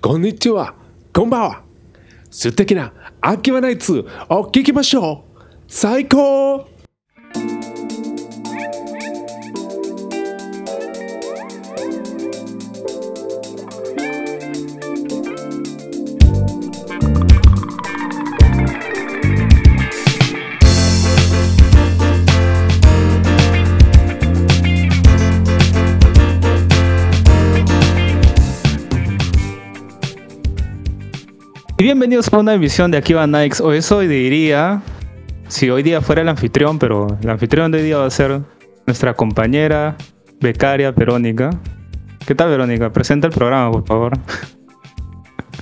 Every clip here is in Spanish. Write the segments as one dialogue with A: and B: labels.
A: こんにちは、こんばんは。素敵な秋はナイツを聞きましょう。最高
B: bienvenidos a una emisión de Aquí va Nikes. Hoy hoy diría, si hoy día fuera el anfitrión, pero el anfitrión de hoy día va a ser nuestra compañera becaria Verónica. ¿Qué tal Verónica? Presenta el programa, por favor.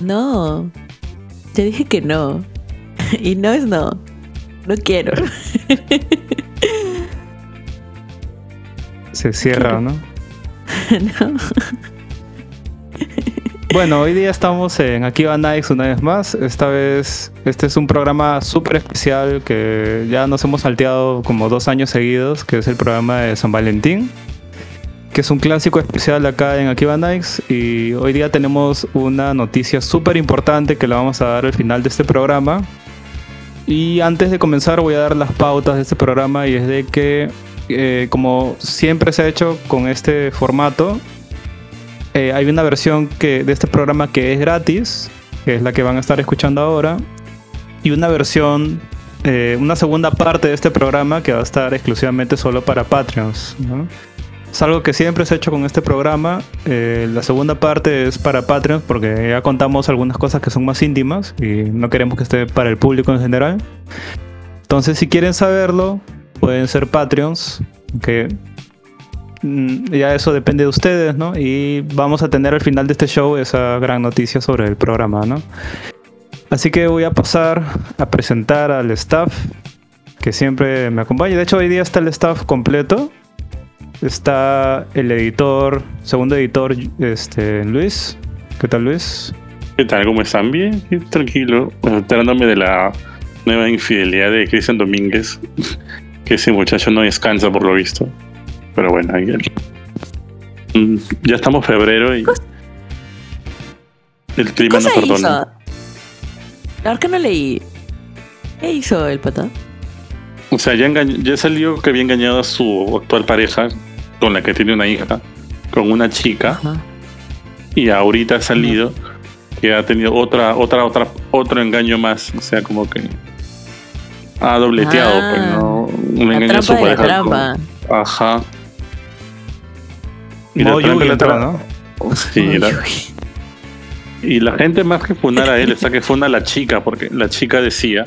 C: No, te dije que no. Y no es no. No quiero.
B: Se cierra, ¿no?
C: no.
B: Bueno, hoy día estamos en Aquí va Nikes una vez más. Esta vez, este es un programa súper especial que ya nos hemos salteado como dos años seguidos, que es el programa de San Valentín, que es un clásico especial acá en Aquí va Nikes. Y hoy día tenemos una noticia súper importante que la vamos a dar al final de este programa. Y antes de comenzar voy a dar las pautas de este programa y es de que, eh, como siempre se ha hecho con este formato, eh, hay una versión de este programa que es gratis, que es la que van a estar escuchando ahora, y una versión, eh, una segunda parte de este programa que va a estar exclusivamente solo para Patreons. ¿no? Es algo que siempre se ha hecho con este programa. Eh, la segunda parte es para Patreons porque ya contamos algunas cosas que son más íntimas y no queremos que esté para el público en general. Entonces, si quieren saberlo, pueden ser Patreons, que ya eso depende de ustedes, ¿no? Y vamos a tener al final de este show esa gran noticia sobre el programa, ¿no? Así que voy a pasar a presentar al staff que siempre me acompaña. De hecho, hoy día está el staff completo. Está el editor, segundo editor, este, Luis. ¿Qué tal, Luis?
D: ¿Qué tal? ¿Cómo están? Bien, tranquilo. Enterándome de la nueva infidelidad de Cristian Domínguez. Que ese muchacho no descansa por lo visto. Pero bueno, ahí Mm, ya estamos febrero y el clima no perdona.
C: La verdad que no leí. ¿Qué hizo el pata?
D: O sea, ya, ya salió que había engañado a su actual pareja, con la que tiene una hija, con una chica.
C: Ajá.
D: y ahorita ha salido que ha tenido otra otra otra otro engaño más o sea como que ha dobleteado
C: Ah,
D: pues no un engaño a su pareja con- ajá y la
B: Modo Yugi entró, ¿no?
D: sí, la- y la gente más que funar a él está que funa a la chica porque la chica decía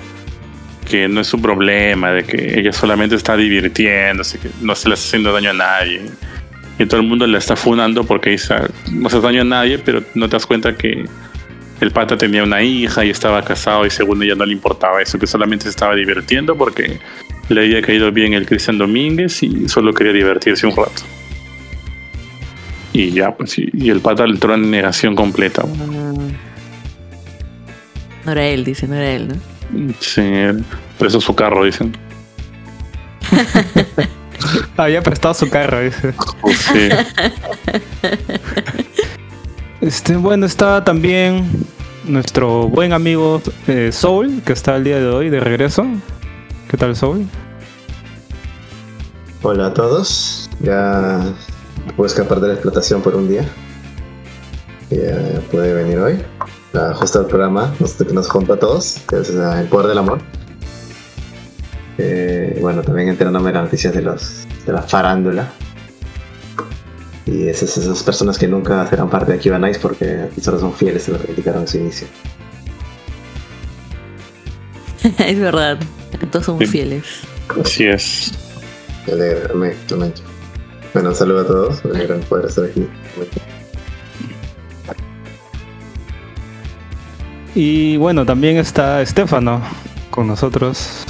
D: que no es su problema de que ella solamente está divirtiéndose que no se le está haciendo daño a nadie. Y todo el mundo la está funando porque dice no hace daño a nadie pero no te das cuenta que el pata tenía una hija y estaba casado y según ella no le importaba eso que solamente se estaba divirtiendo porque le había caído bien el Cristian Domínguez y solo quería divertirse un rato y ya pues y, y el pata entró en negación completa.
C: No era él, dice, no era él, ¿no?
D: Sí, preso su carro, dicen.
B: Había prestado su carro, dice.
D: Sí.
B: Este, bueno, está también nuestro buen amigo eh, Soul, que está el día de hoy de regreso. ¿Qué tal, Soul?
E: Hola a todos. Ya puedo escapar de la explotación por un día. Ya puede venir hoy. A ajustar el programa nos- que nos junta a todos, que es eh, el poder del amor. Eh, bueno, también enterándome de las noticias de, los, de la farándula. Y esas, esas personas que nunca serán parte de Akiva Nice porque aquí solo son fieles a lo que criticaron en su inicio.
C: es verdad. Todos somos
D: Sí.
C: fieles.
D: Así es.
E: Me alegra, me-. Bueno, un saludo a todos. Me alegra poder estar aquí.
B: Y bueno, también está Estefano con nosotros.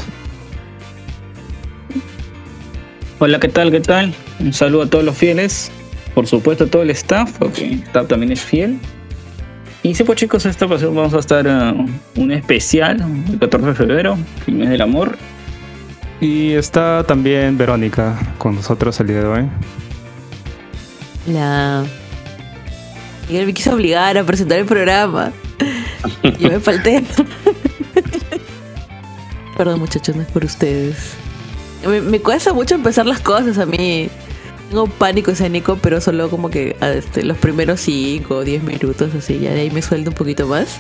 F: Hola, ¿qué tal? ¿Qué tal? Un saludo a todos los fieles. Por supuesto, a todo el staff, porque el staff también es fiel. Y sí, pues chicos, esta ocasión vamos a estar eh, un especial, el 14 de febrero, el mes del amor.
B: Y está también Verónica con nosotros el día de hoy.
C: La. Miguel me quiso obligar a presentar el programa. Yo me falté. Perdón, muchachos, no es por ustedes. Me, cuesta mucho empezar las cosas a mí. Tengo pánico escénico, pero solo como que este, los primeros 5 o 10 minutos, así, ya de ahí me suelto un poquito más.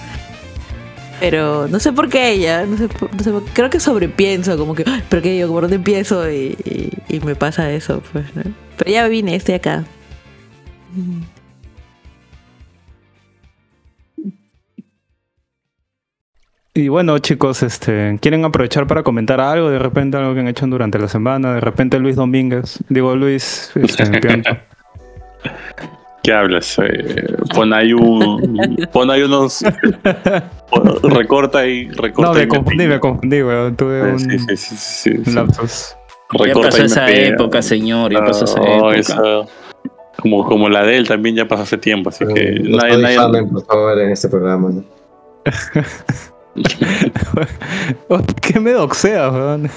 C: Pero no sé por qué ya, no sé, por- no sé por- creo que sobrepienso, como que, "Ay, ¿pero qué yo? ¿Por dónde empiezo? Y, y- y me pasa eso, pues, ¿no? Pero ya vine, estoy acá.
B: Y bueno, chicos, este, ¿quieren aprovechar para comentar algo? De repente algo que han hecho durante la semana. De repente Luis Domínguez. Digo, Luis este.
D: ¿Qué hablas? Eh, pon ahí un. Pon ahí unos. recorta ahí. Recorta
B: No, me
D: y
B: confundí, me confundí, weón. Tuve
D: Eh,
B: un,
D: Sí, sí, sí, sí, sí,
B: un
D: sí.
B: lapsus.
F: Ya
D: Recorta
F: pasó
D: y me
F: esa
D: pega.
F: época, señor. Ya pasó esa
D: No,
F: época.
D: esa- como, como la de él también ya pasó hace ditempo, así que
E: No
D: nadie,
E: nos
D: nadie-
E: difamen, por favor, en este programa. ¿no?
B: ¿Por qué me doxeas, weón? Me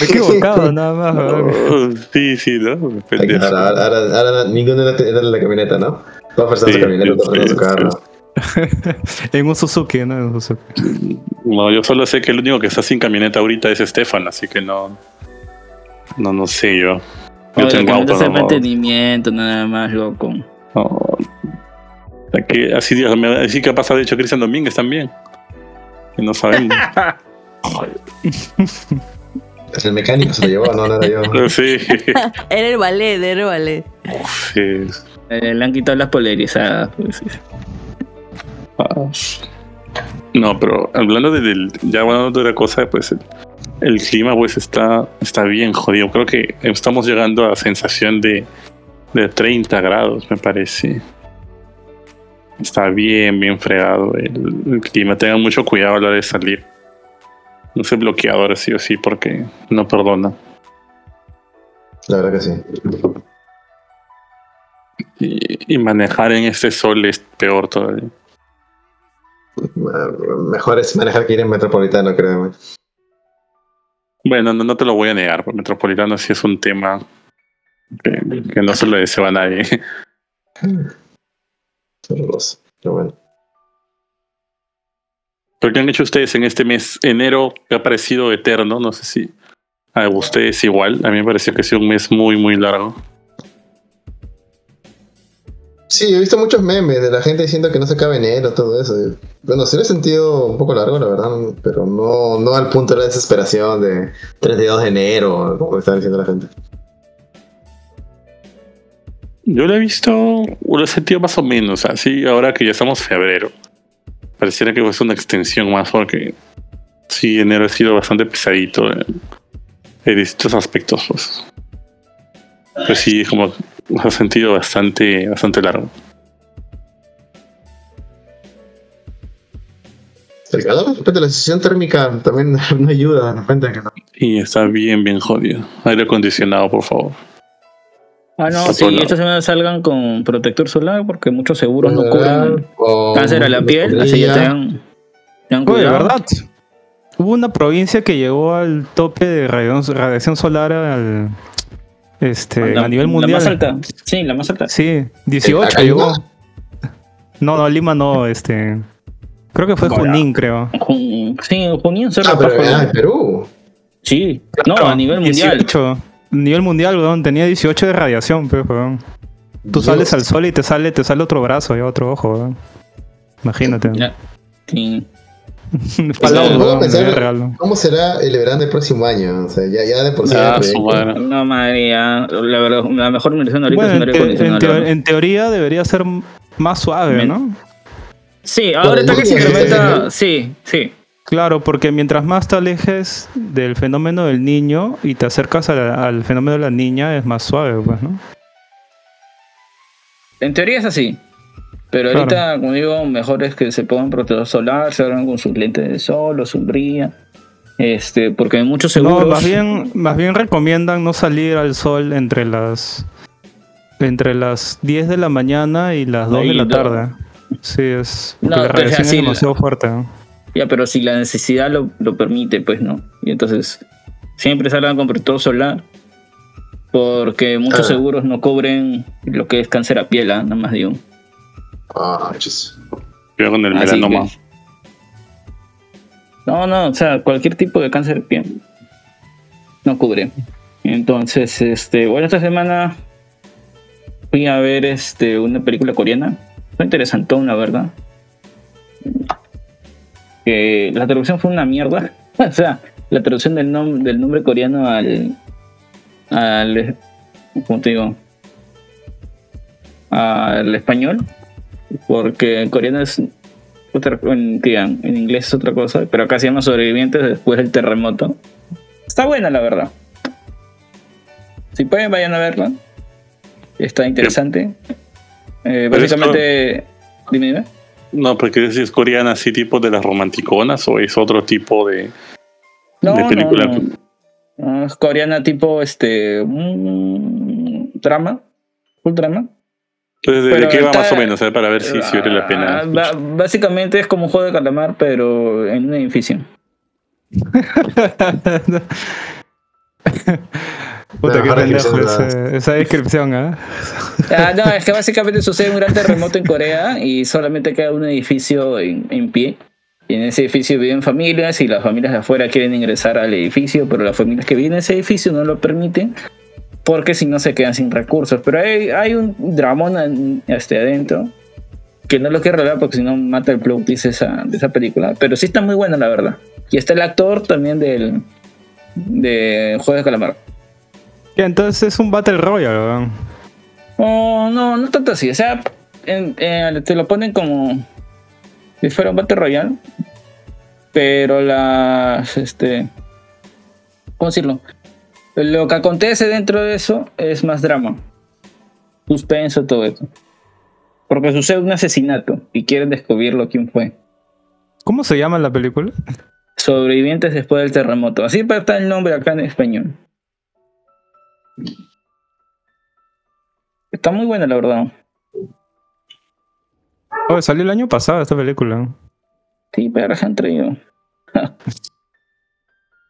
B: he equivocado nada más, weón.
D: Sí, sí, ¿no?
E: Ahora, ahora, ahora, ahora ninguno era la camioneta, ¿no? Todos personas
D: Sí,
E: camioneta, todos en su carro.
B: En un Suzuki, ¿no? En un Suzuki.
D: No, yo solo sé que el único que está sin camioneta ahorita es Estefan, así que no. No, no sé yo. Yo
F: Oye,
D: tengo
F: que
D: auto, no,
F: mantenimiento, nada más, loco.
D: no. Aquí, así, Dios, me- así que ha pasado, de hecho, Cristian Domínguez también. Y no sabemos.
E: El mecánico se lo llevó, no, no era yo.
D: Sí,
C: Era el ballet, era el ballet.
D: sí.
F: Eh, le han quitado las polarizadas. Pues, sí.
D: Ah. No, pero hablando de, del, ya hablando de otra cosa, pues el, el clima pues está, está bien jodido. Creo que estamos llegando a sensación de, de 30 grados, me parece. Está bien, bien fregado el, el clima. Tengan mucho cuidado a la hora de salir. No sé bloqueador sí o sí porque no perdona.
E: La verdad que sí.
D: Y, y manejar en este sol es peor todavía.
E: Mejor es manejar que ir en metropolitano, créeme.
D: Bueno, no, no te lo voy a negar, porque Metropolitano sí es un tema que, que no se lo deseo a nadie.
E: Horroroso. Pero bueno.
D: ¿Pero qué han hecho ustedes en este mes? Enero que ha parecido eterno, no sé si a ustedes igual. A mí me pareció que ha sido un mes muy, muy largo.
E: Sí, he visto muchos memes de la gente diciendo que no se acaba enero, todo eso. Bueno, sí lo he sentido un poco largo, la verdad, pero no, no al punto de la desesperación de 32 de enero, como está diciendo la gente.
D: Yo lo he visto, lo he sentido más o menos, así ahora que ya estamos en febrero. Pareciera que es una extensión más porque sí, enero ha sido bastante pesadito en, en distintos aspectos. Pues, pues sí, como ha sentido bastante, bastante largo.
E: El calor, de repente la sensación térmica también no ayuda, de repente que no.
D: Y está bien, bien jodido. Aire acondicionado, por favor.
F: Ah, no, sí, esta semana salgan con protector solar porque muchos seguros no
E: Ah,
F: cubren
E: O-
F: cáncer a la piel, así ya te dan, te dan
B: Oye. ¿verdad? Hubo una provincia que llegó al tope de radiación, solar al, este,
F: La-
B: a nivel
F: La
B: mundial.
F: más alta. Sí, la más alta.
B: Sí, 18
E: ¿Acá
B: llegó. No, no, Lima no, este. Creo que fue. Junín, creo.
F: Jun- Sí, Junín Cerro
E: Ah, pero ah, en Perú.
F: Sí, no, a nivel mundial.
B: 18. Nivel mundial, weón, tenía 18 de radiación, pero, weón. Tú
E: Dios.
B: sales al sol y te sale, te sale otro brazo y otro ojo, weón. Imagínate.
F: Ya. Sí.
E: Pensar-
B: de real.
E: ¿Cómo será el verano del próximo año? O sea, ya, ya de por sí.
D: Ah.
F: No, madre, ya, la verdad, la mejor inversión ahorita
B: Bueno,
F: es
B: en, te- en en teoría debería ser más suave,
F: Men-
B: ¿no?
F: Sí, ahora está que se incrementa. Sí, sí.
B: Claro, porque mientras más te alejes del fenómeno del niño y te acercas la- al fenómeno de la niña, es más suave, pues, ¿no?
F: En teoría es así. Pero
B: Claro.
F: ahorita, como digo, mejor es que se pongan protector solar, se hagan con sus lentes de sol o sombría. Este, porque hay muchos seguros.
B: No, más bien, más bien recomiendan no salir al sol entre las entre las 10 de la mañana y las 2 de la
F: no.
B: tarde. Sí, es
F: No,
B: la
F: pues, así
B: es demasiado fuerte. ¿no?
F: Ya, pero si la necesidad lo, lo permite, pues no. Y entonces, siempre salgan con protector solar. Porque muchos
E: Ah.
F: seguros no cubren lo que es cáncer a piel, ¿ah? nada más digo.
E: Ah, chis.
D: Cuidado con el
F: Así
D: melanoma.
F: que- No, no, o sea, cualquier tipo de cáncer de piel no cubre. Entonces, este, bueno, esta semana fui a ver este una película coreana. Fue interesantón, la verdad. Que la traducción fue una mierda. o sea, la traducción del, nom- del nombre coreano al. al. ¿Cómo te digo? Al español. Porque en coreano es otra, en, digan, en inglés es otra cosa, pero acá se llama sobrevivientes después del terremoto. Está buena, la verdad. Si pueden, vayan a verla. Está interesante. Eh, básicamente, dime, dime.
D: No, porque si es coreana así tipo de las romanticonas o es otro tipo de,
F: No,
D: de
F: no,
D: película.
F: no. No, es coreana tipo este mm, drama, full drama.
D: Entonces, ¿de
F: Pero
D: qué va
F: está-
D: más o menos? eh, Para ver si, si vale la
F: Ah,
D: pena.
F: ba- básicamente es como un juego de calamar, pero en un edificio.
B: Puta, qué pendejo ese- esa descripción, ¿ah?
F: Ah, no, es que básicamente sucede un gran terremoto en Corea y solamente queda un edificio en, en pie. Y en ese edificio viven familias y las familias de afuera quieren ingresar al edificio, pero las familias que viven en ese edificio no lo permiten porque si no se quedan sin recursos. Pero hay, hay un dramón este, adentro que no lo quiero revelar porque si no mata el plot twist esa, de esa película. Pero sí está muy buena, la verdad. Y está el actor también del de Juego de Calamar.
B: Ya, Entonces es un Battle Royale, weón.
F: Oh, no, no tanto así. O sea, en- en- te lo ponen como si fuera un Battle Royale. Pero las. Este. ¿Cómo decirlo? Lo que acontece dentro de eso es más drama. Suspenso, todo eso. Porque sucede un asesinato y quieren descubrirlo quién fue.
B: ¿Cómo se llama la película?
F: Sobrevivientes después del terremoto. Así está el nombre acá en español. Está muy buena, la verdad.
B: Oh, salió el año pasado esta película.
F: Sí, pero se han traído.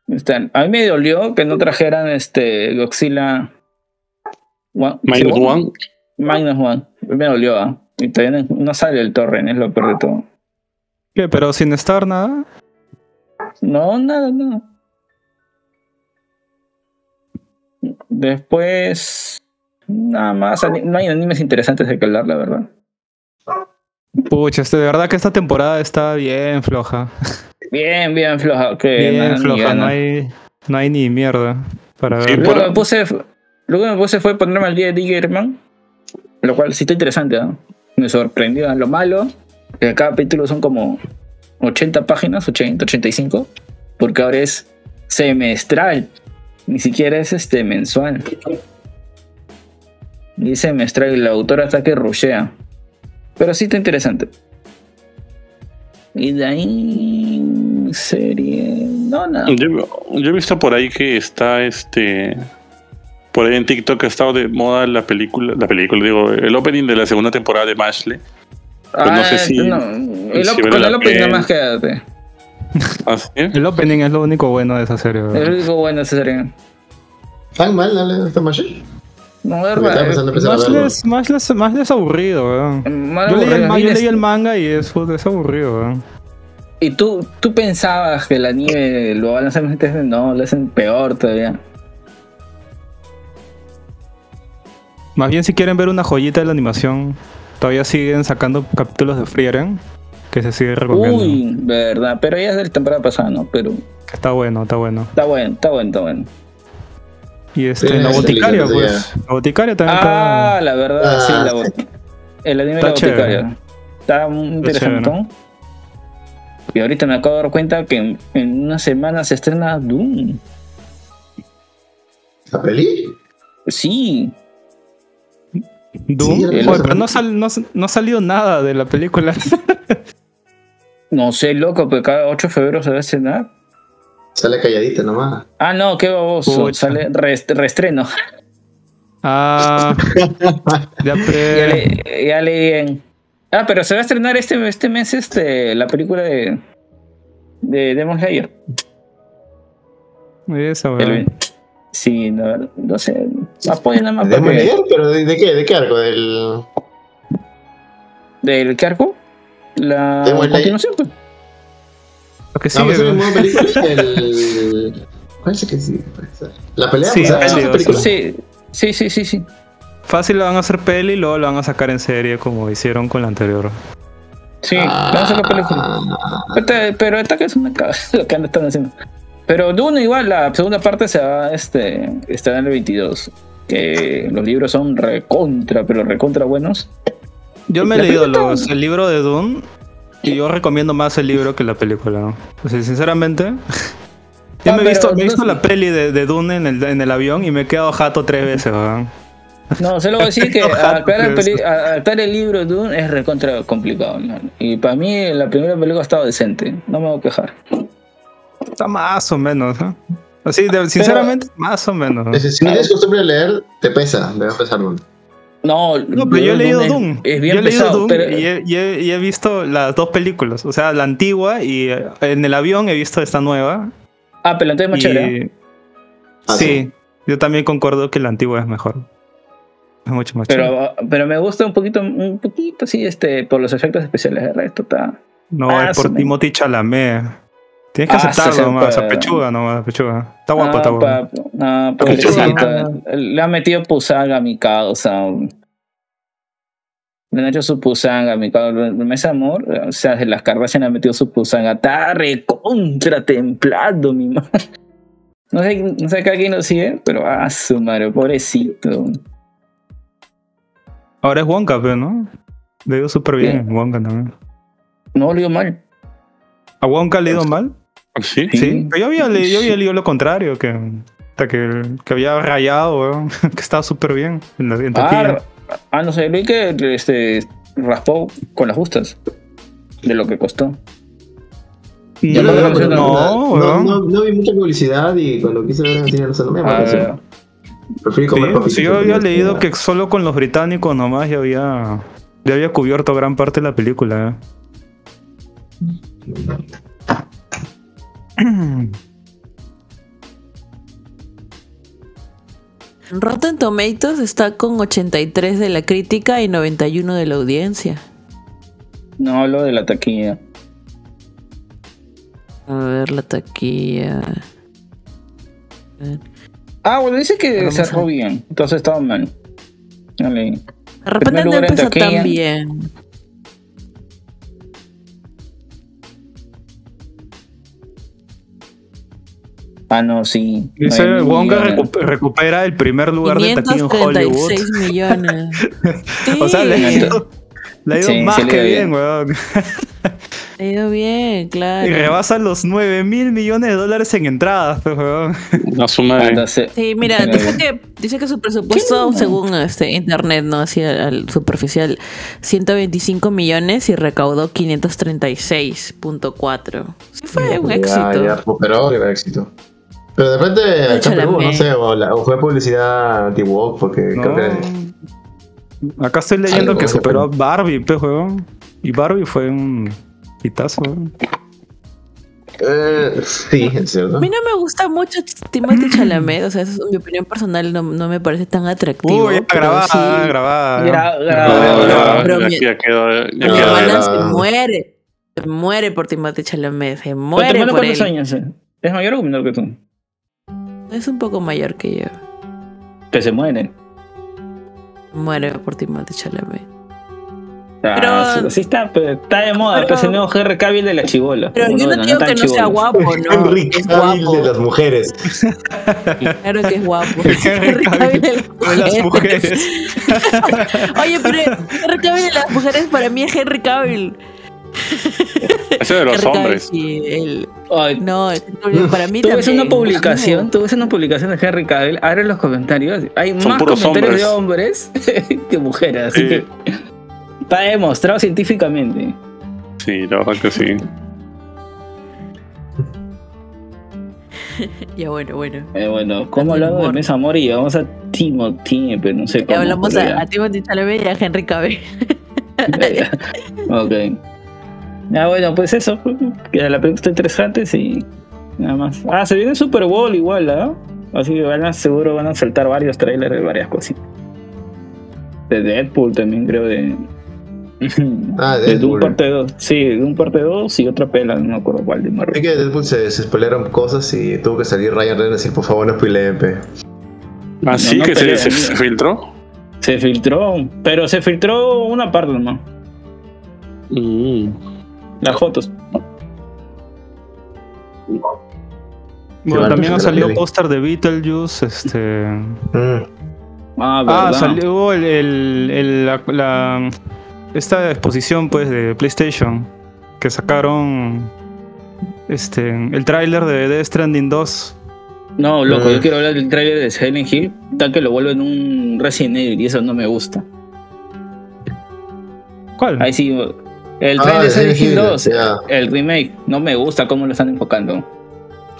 F: Están- A mí me dolió que no trajeran este Godzilla. One-
D: Minus
F: ¿sí,
D: One.
F: Minus One. Me dolió, ¿ah? Y todavía no, no sale el torrent, es lo peor de todo.
B: ¿Qué? ¿Pero sin estar nada?
F: No, nada, nada. Después. Nada más. No hay animes interesantes de que hablar, la verdad.
B: Pucha, este, de verdad que esta temporada está bien floja.
F: Bien, bien floja. Que
B: Bien floja, no hay, no hay ni mierda para
D: Sí,
B: ver.
D: por-
F: Luego me puse, luego me puse fue ponerme al día de Diggerman, lo cual sí está interesante, ¿no? Me sorprendió. Lo malo, que cada capítulo son como 80 páginas, 80, 85, porque ahora es semestral, ni siquiera es este mensual. Y semestral y la autora está que rushea. Pero sí está interesante. Y de ahí serie. No, nada.
D: Yo, yo he visto por ahí que está este. Por ahí en TikTok ha estado de moda la película, la película, digo, el opening de la segunda temporada de Mashley. Pues no sé si-
F: Ah, el
D: si vale
F: con el opening nada más quédate.
D: ¿Ah, sí?
B: El opening es lo único bueno de esa serie.
F: Es
B: weón.
F: lo único bueno de esa serie.
E: ¿Tan mal dale esta Mashi?
F: No, es verdad.
B: Más les, más les, aburrido, weón. Yo leí, el, yo leí el manga y es, es aburrido, weón.
F: Y tú, tú pensabas que el anime lo van a hacer más interesante. No, lo hacen peor todavía.
B: Más bien si quieren ver una joyita de la animación, todavía siguen sacando capítulos de Frieren, que se sigue recomendando.
F: Uy, verdad. Pero ya es de la temporada pasada, ¿no? Pero
B: está bueno, está bueno.
F: está bueno, está bueno, está bueno.
B: Y este,
E: Sí,
B: la boticaria,
E: sí,
B: pues. La boticaria también
F: Ah,
B: está.
F: la verdad,
E: Ah,
F: sí, la
E: sí.
F: bot- el anime de
B: Está
F: la
B: chévere.
F: boticaria. Está muy interesante.
B: chévere.
F: Y ahorita me acabo de dar cuenta que en, en una semana se estrena Doom.
E: ¿La peli?
F: Sí,
B: Doom.
E: Sí,
B: pero no, sal- no, no ha salido nada de la película.
F: no sé, loco, pero cada 8 de febrero se va a estrenar.
E: Sale calladita nomás.
F: Ah, no, qué baboso.
B: Pucha.
F: Sale rest- reestreno.
B: ah. ya,
F: le, ya leí bien. Ah, pero se va a estrenar este, este mes este, la película de, de Demon Slayer.
B: Esa,
F: El-
B: weón.
F: sí, no, no sé. Apoyen nada más
E: ¿De
F: porque-
E: Slayer? ¿Pero de, de qué? ¿De qué arco? ¿Del,
F: ¿Del qué arco? La continuación, pues.
B: Lo que
E: No,
B: sigue,
E: pues
B: ¿no?
E: película, el. ¿Cuál es el que sí? La pelea,
B: Sí,
E: o sea,
B: peli,
E: la
B: o
E: película.
F: Sí, sí, sí, sí, sí.
B: Fácil lo van a hacer peli y luego lo van a sacar en serie como hicieron con la anterior.
F: Sí,
E: Ah.
F: vamos a la película. Esta- pero esta que es una cagada lo que están haciendo. Pero Dune igual, la segunda parte se va este, está en el 22. Que los libros son recontra, pero recontra buenos.
B: Yo me he leído los- el libro de Dune y yo recomiendo más el libro que la película. ¿no? O sea, sinceramente, yo
F: Ah,
B: me he visto, me he visto la peli de, de Dune en el, en el avión y me he quedado jato tres veces. ¿verdad?
F: No, solo voy a decir que adaptar, el el libro de Dune es recontra complicado. ¿no? Y para mí la primera película ha estado decente. No me voy a quejar.
B: Está más o menos. ¿no? Así, de- sinceramente, más o menos.
E: Si no tienes costumbre de leer, te pesa, debe pesar mucho.
F: No,
B: No, pero yo he leído Doom.
F: Es, bien
B: yo he leído
F: pesado,
B: Doom
F: pero
B: y, he, y he- y he visto las dos películas. O sea, la antigua y eh, en el avión he visto esta nueva.
F: Ah, pero entonces es más
B: y-
F: chévere.
E: Ah,
B: sí, yo también concuerdo que la antigua es mejor. Es mucho más chévere.
F: Pero, pero me gusta un poquito, un poquito así, este, por los efectos especiales. El resto está.
B: No,
F: Ah,
B: es por Timothy Chalamet. Tienes que
F: Ah,
B: aceptarlo
F: se
B: nomás, a pechuga nomás, pechuga. Está guapo,
F: ah,
B: está guapo.
F: ah,
B: Pechuga.
F: pobrecito. Le ha metido pusanga a mi causa. Le han hecho su pusanga a mi causa. Ese amor, o sea, de las Kardashian le han metido su pusanga. Está recontra templado, mi madre. No sé, no sé a quién lo sigue, pero ah, su madre, pobrecito.
B: Ahora es Wonka, pero ¿no? Le dio súper bien Wonka también.
F: No lo digo mal.
B: ¿A Wonka le ha ido mal?
D: ¿Sí?
F: Sí.
B: Sí. Pero yo había, le- yo había leído lo contrario, que, que, que había rayado, weón, que estaba súper bien en, la, en.
F: Ah, ah, no sé, vi que este, raspó con las justas de lo que costó.
E: Yo
F: No, no,
B: no,
E: no,
B: weón.
E: no, no vi mucha publicidad y cuando quise ver en el cine no, me la
F: Ah.
E: Preferí
B: Sí,
E: comer
B: sí, yo había leído que solo con los británicos nomás ya había, ya había cubierto gran parte de la película. ¿eh?
C: Rotten Tomatoes está con 83 de la crítica y 91 de la audiencia.
F: No hablo de la taquilla.
C: A ver la taquilla. Ver.
F: Ah, bueno, dice que
C: Vamos
F: cerró
C: a-
F: bien. Entonces estaba mal. Ya leí.
C: De repente no empezó
F: taquilla.
C: tan bien.
F: Ah, no, sí.
B: Dice, Wonka recu- recupera el primer lugar de taquilla en Hollywood.
C: 536 millones.
B: O sea, le ha ido, le ha ido
F: Sí,
B: más
F: sí le
B: que bien,
F: bien.
B: weón.
C: ha ido bien,
B: Y
C: claro.
B: rebasa los 9 mil millones de dólares en entradas, pues, weón.
D: La suma
C: Sí, mira, dice que, dice que su presupuesto, según este internet, no así al superficial, 125 millones y recaudó 536.4. Sí fue un
E: Ya,
C: éxito.
E: Ya recuperó y era éxito. Pero de repente acá en Perú, no sé, o, la- o fue publicidad anti-woke, porque creo que.
B: Acá estoy leyendo
E: Algo
B: que superó a. Barbie, pues, weón. Y Barbie fue un hitazo, weón.
E: Eh, sí, es cierto.
C: A mí no me gusta mucho Timothy Chalamet, o sea, esa es mi opinión personal, no, no me parece tan atractivo.
B: Uy, grabada,
C: sí,
B: grabada.
F: Gra-
D: No,
F: gra-
D: ya-
C: pero
D: ya-
C: mi-
D: ya quedó. ya
C: Mi
E: No,
D: quedó-
C: hermana
E: no.
C: se muere, se muere por Timothy Chalamet, se
F: ¿Pero tu
C: muere por él.
F: años? eh? ¿Es mayor o menor que tú?
C: Es un poco mayor que yo.
F: Que se muere.
C: Muere por Timothy Chalamet.
F: Ah,
C: Pero-
F: sí, sí está, pero está de moda.
C: Pero-
F: pues el nuevo Henry Cavill de la chibola.
C: Pero yo no digo que no sea guapo, ¿no?
E: Henry
C: Es
E: Cavill de las mujeres.
C: Claro que es guapo.
B: Henry
C: Cavill de
B: De las mujeres.
C: Oye, pero Henry Cavill de las mujeres para mí es Henry Cavill.
D: Ese de los hombres.
F: Ay,
C: No, para mí
F: Tú ves una publicación, tú ves una publicación de Henry Cavill, abre los comentarios, hay
D: Son
F: más comentarios de hombres que mujeres, así
D: Sí.
F: que está demostrado científicamente.
D: Sí, la verdad que sí.
C: Ya bueno, bueno.
F: Eh, bueno, ¿cómo hablamos de
C: humor.
F: Mes Amor y vamos a Timothy, pero no sé
C: Ya
F: cómo.
C: hablamos a, a Timothy Chalamet y a Henry Cavill.
F: ya. ok. Ya bueno, pues eso, que la pregunta está interesante, sí. Nada más. Ah, se viene Super Bowl igual, ¿ah? Así que van a, seguro van a saltar varios trailers de varias cositas. De Deadpool también creo de,
E: Ah,
F: de un parte 2. Sí, de un parte 2 y otra pela, no me acuerdo cuál de Marvel.
E: que de Deadpool se, se spoilearon cosas y tuvo que salir Ryan Reynolds y decir, por favor, no spoileen, pe.
D: Así
F: no
D: que se,
F: pelea,
D: se-
F: no.
D: se filtró.
F: Se filtró, pero se filtró una parte nomás.
D: Mm.
F: Las fotos.
B: Bueno, también ha salido póster de Beetlejuice, este...
E: Mm.
F: Ah,
B: Ah, salió el, el- el- la, la- esta exposición pues de PlayStation que sacaron este el tráiler de Death Stranding 2.
F: No, loco,
E: Mm.
F: yo quiero hablar del tráiler de Silent Hill, tal que lo vuelven un Resident Evil y eso no me gusta.
B: ¿Cuál?
F: Ahí sí, el
E: Ah,
F: trailer de Silent Hill
E: Silent Hill,
F: 2,
E: ya.
F: el remake, no me gusta cómo lo están enfocando.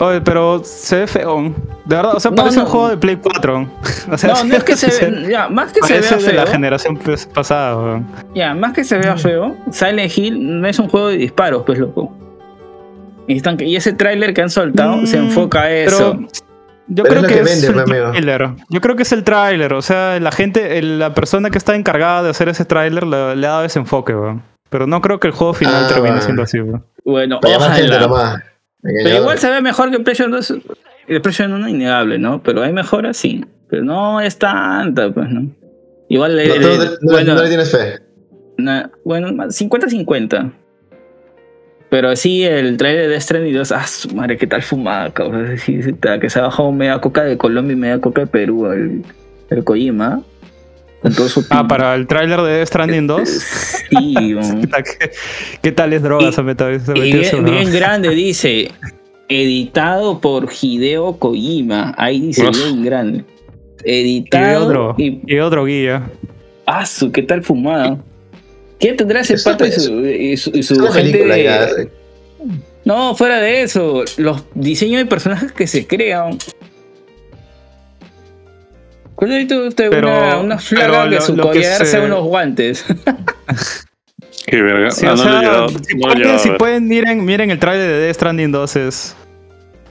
B: Oye, pero se ve feo. De verdad, o sea, parece
F: no.
B: un juego de Play 4. O sea,
F: No, no es que se ve, ya, más que se
B: parece
F: vea
B: de la
F: feo,
B: generación pues, pasada. weón.
F: ya, más que se vea feo, Silent Hill no es un juego de disparos, pues loco. Y, están- y ese tráiler que han soltado se
B: Mm,
F: enfoca a eso.
B: Pero yo
E: Pero
B: creo
E: es
B: que, es el
E: pues, amigo.
B: tráiler. Yo creo que es el tráiler. O sea, la gente, el- la persona que está encargada de hacer ese tráiler le, le ha dado ese enfoque, weón. Pero no creo que el juego final
E: Ah,
B: termine
E: bueno.
B: siendo así, weón.
F: Bueno, ojalá.
E: nomás.
F: Pero igual se ve mejor que el PlayStation 2. El PlayStation 1 innegable, ¿no? Pero hay mejoras, sí. Pero no es tanta, pues, ¿no? Igual,
E: No, tú
F: el-
E: no, no-
F: bueno,
E: no le tienes fe.
F: na- bueno, 50-50. Pero sí, el trailer de Stranding 2, ah, su madre, qué tal fumada, cabrón. Sí, que se ha bajado media coca de Colombia y media coca de Perú, el, el Kojima. Con todo su
B: Ah, para el tráiler de Death Stranding 2.
F: Sí.
B: ¿Qué, qué tales drogas
F: Y-
B: se
F: bien, grande dice, editado por Hideo Kojima. Ahí dice
D: Uf.
F: bien grande.
B: Y
F: Editado.
B: otro,
F: Y,
B: y otro guía.
F: ah, su, qué tal fumada. ¿Qué tendrá ese pata y su, y su, y su
E: Es una
F: gente
E: película
F: de-
E: ya.
F: No, fuera de eso, los diseños de personajes que se crean. ¿Cuándo ha visto usted
B: Pero-
F: una, una flaga
B: pero
F: de
B: lo-
F: su
B: lo que
F: collarse
B: se-
F: unos guantes?
D: Qué verga.
B: Sí,
D: Ah,
B: o
D: no
B: sea,
D: llegado-
B: si,
D: no
B: pueden, si pueden, miren, miren el tráiler de Death Stranding 2 es...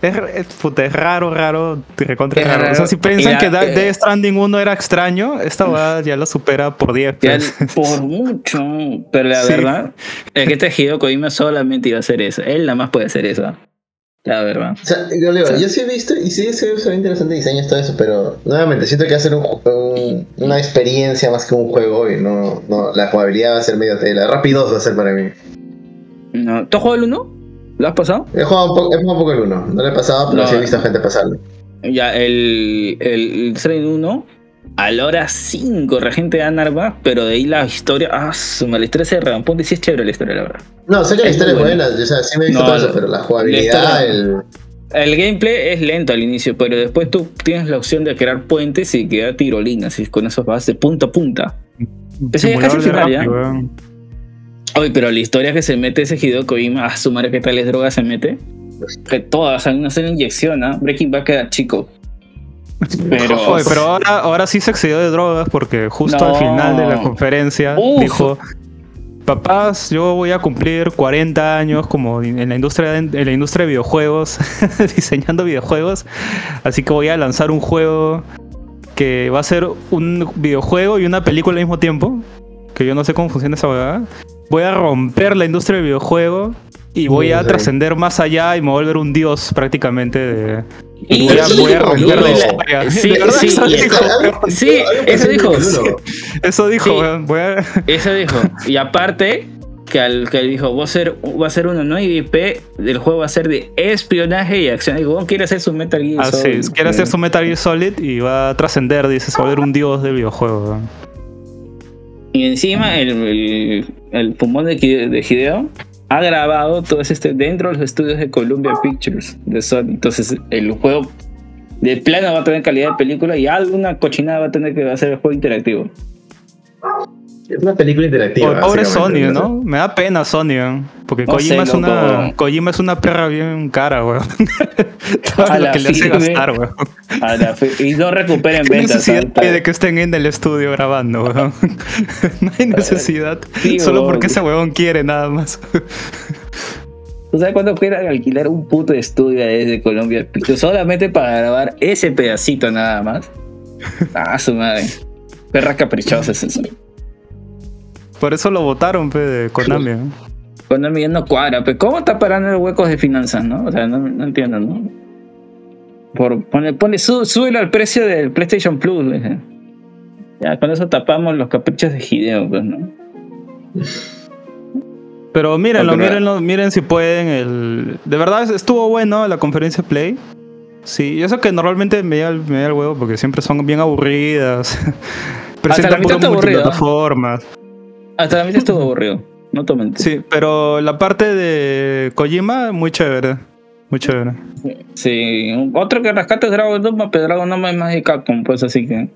B: Es, es, puta, es raro, raro, te recontra
F: Es
B: raro. O sea,
F: raro.
B: si piensan que
F: eh,
B: Death Stranding 1 era extraño, esta va ya lo supera por 10.
F: Ya,
B: pues.
F: por mucho. Pero la
B: Sí.
F: verdad es que este Hideo Kojima solamente iba a hacer eso. Él nada más puede hacer eso. La verdad.
E: O sea, yo, le digo,
F: O sea-
E: yo sí he visto y sí se ve interesante diseño todo eso, pero nuevamente siento que va a ser un ju- un- una experiencia más que un juego y no, no la jugabilidad va a ser medio tela. Rapidos va a ser para mí.
F: No. ¿Tú has jugado el 1? ¿Lo has pasado?
E: He jugado un poco, he jugado un poco el 1, no lo he pasado, pero
F: No.
E: sí he visto gente pasarlo.
F: Ya, el, el, el Train 1 a la hora 5, regente de Anarba, pero de ahí la historia. Ah, su la historia se remonta y sí es chévere la historia, la verdad.
E: No, sé que la historia es buena, o sea, sí me he visto
F: No,
E: todo eso,
F: la-
E: pero la
F: la
E: jugabilidad,
F: historia-
E: el...
F: El gameplay es lento al inicio, pero después tú tienes la opción de crear puentes y crear tirolinas, y con eso vas de punta a punta. Ese ya es casi final, ¿ya? Oye, pero la historia que se mete ese Hideo Kojima, a su madre que tales drogas se mete. Que todas, o sea, no se le inyecciona. Breaking Bad queda chico. Pero.
B: Pero ahora, ahora sí se excedió de drogas porque justo
F: No.
B: al final de la conferencia
F: Uf.
B: dijo, papás, yo voy a cumplir 40 años como en la industria de, en la industria de videojuegos, diseñando videojuegos, así que voy a lanzar un juego que va a ser un videojuego y una película al mismo tiempo, que yo no sé cómo funciona esa verdad. Voy a romper la industria del videojuego y voy a
E: Sí.
B: trascender más allá y me voy a volver un dios prácticamente de...
F: Y-
B: voy, a, voy a
F: y-
B: romper la historia.
F: Sí,
B: eso dijo.
F: Sí, eso dijo.
B: Eso dijo. Voy a-
F: Eso dijo. Y aparte, que, al, que dijo, va a ser, va a ser uno no IP, el juego va a ser de espionaje y acción. Digo, "Bueno, quiere hacer su Metal Gear
B: Así
F: Solid".
B: es, quiere hacer su Metal Gear Solid y va a trascender, dice, se va a volver un dios del videojuego. weón.
F: Y encima el, el, el pulmón de, de Hideo ha grabado todo este dentro de los estudios de Columbia Pictures de Sony. Entonces el juego de plano va a tener calidad de película y alguna cochinada va a tener que hacer el juego interactivo.
E: Es una película interactiva.
B: Pobre, pobre Sony, ¿no? Me da pena Sony. Porque
F: No
B: Kojima,
F: sé,
B: es una. Kojima es una perra bien cara, weón. Todo
F: A
B: lo
F: la
B: que le hace gastar, weón.
F: A la fe- y no recuperen
B: ¿Qué
F: ventas.
B: necesidad
F: tanta-
B: de que estén en el estudio grabando, weón? no hay necesidad.
F: Sí,
B: Solo porque ese weón quiere, nada más.
F: ¿Tú sabes cuánto cuesta alquilar un puto estudio desde Colombia solamente para grabar ese pedacito nada más? Ah, su madre. Perra caprichosa es eso.
B: Por eso lo votaron, pe, de Konami.
F: Konami ya no cuadra, pero ¿cómo está parando los huecos de finanzas, no? O sea, no, no entiendo, ¿no? Por, pone, pone, sú- súbelo al precio del PlayStation Plus. Ya, con eso tapamos los caprichos de Hideo, pues, ¿no?
B: Pero mírenlo,
F: pero-
B: mírenlo, miren si pueden. El... De verdad estuvo bueno la conferencia Play. Sí, eso que normalmente me el- me llega el huevo porque siempre son bien aburridas. Presentan
F: ¿eh?
B: multiplataformas.
F: Hasta la mitad estuvo aburrido, no te.
B: Sí, pero la parte de Kojima, muy chévere. Muy chévere.
F: Sí, otro que rescate es Dragon Dogma, pero Dragon Dogma es más de Capcom, pues así que.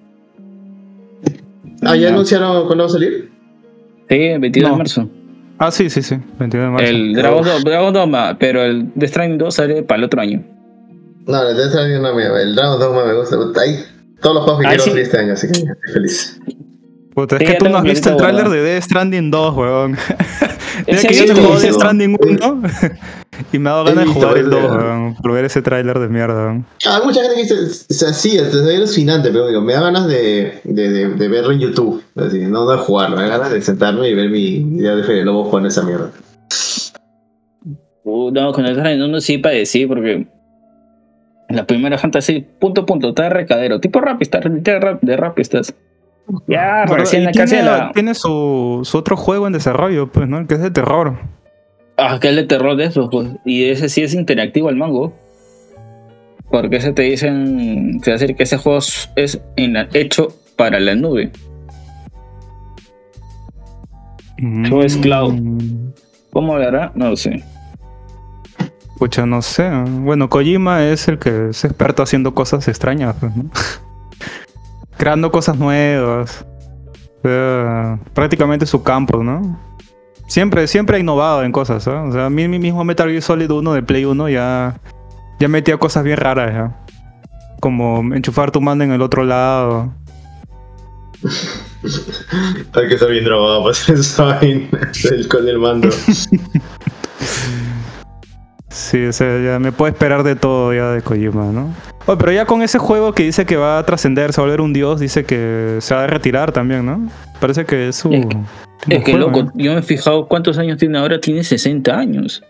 E: Ah, ¿ya anunciaron cuándo va a salir?
F: Sí, el 22
B: No.
F: de marzo.
B: Ah, sí, sí, sí. 22 de marzo.
F: El Dragon, Do- Dragon Dogma, pero el The Stranding 2 sale para el otro año.
E: No, el Death Stranding no me El Dragon Dogma me gusta. Hay todos los juegos que
F: Ah,
E: quiero
F: sí.
E: salir este año, así que estoy feliz.
B: Puta, es
F: Sí,
B: que tú no has visto el tráiler de Death Stranding 2, weón.
F: Ese
B: que yo
F: visto,
B: juego Death. Stranding 1 y me ha dado ganas de jugar el
E: he
B: 2,
E: visto.
B: weón. Por ver ese tráiler de mierda, weón.
E: Hay mucha gente que dice, o sea, sí, es es alucinante, pero digo, me da ganas de, de, de, de verlo en YouTube. Así, no de jugarlo, me da ganas de sentarme y ver mi idea de Fede Lobo jugando esa mierda.
F: Uh, no, con el Stranding 1 sí padecí porque. La primera gente así, punto punto, está recadero. Tipo Rapistar, de rap, de Rapistas. Ya,
B: Pero-
F: recién casi
B: tiene,
F: la.
B: tiene su, su otro juego en desarrollo, pues, ¿no? El que es de terror.
F: Ah, que es de terror de esos, pues. Y ese sí es interactivo al mango. Porque ese te dicen. Te va a decir que ese juego es es en la- hecho para la nube. Eso es cloud.
B: Mm,
F: ¿Cómo lo hará? No lo sé.
B: Pucha, no sé. Bueno, Kojima es el que es experto haciendo cosas extrañas, pues, ¿no? Creando cosas nuevas. Sea, prácticamente su campo, ¿no? Siempre, siempre ha innovado en cosas. O sea, a mí mi mismo Metal Gear Solid 1 de Play 1 ya, ya metía cosas bien raras, ¿ya? Como enchufar tu mando en el otro lado.
E: Hay que estar bien drogado el- con el mando.
B: Sí, o sea, ya me puedo esperar de todo ya de Kojima, ¿no? Oh, pero ya con ese juego que dice que va a trascender, se va a volver un dios, dice que se va a retirar también, ¿no? Parece que es su...
F: Es que-
B: último
F: Es que
B: juego,
F: loco,
B: ¿eh?
F: yo me he fijado cuántos años tiene ahora. Tiene 60 años.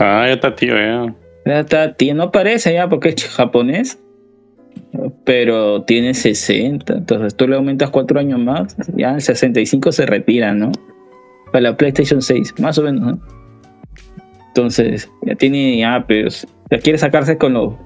D: Ah, ya está, tío, ya.
F: Ya está, tío, no parece ya porque es japonés. Pero tiene 60. Entonces tú le aumentas 4 años más. Ya en 65 se retira, ¿no? Para la PlayStation 6, más o menos, ¿no? Entonces, ya tiene. Ya, pues. Ya quiere sacarse con lo.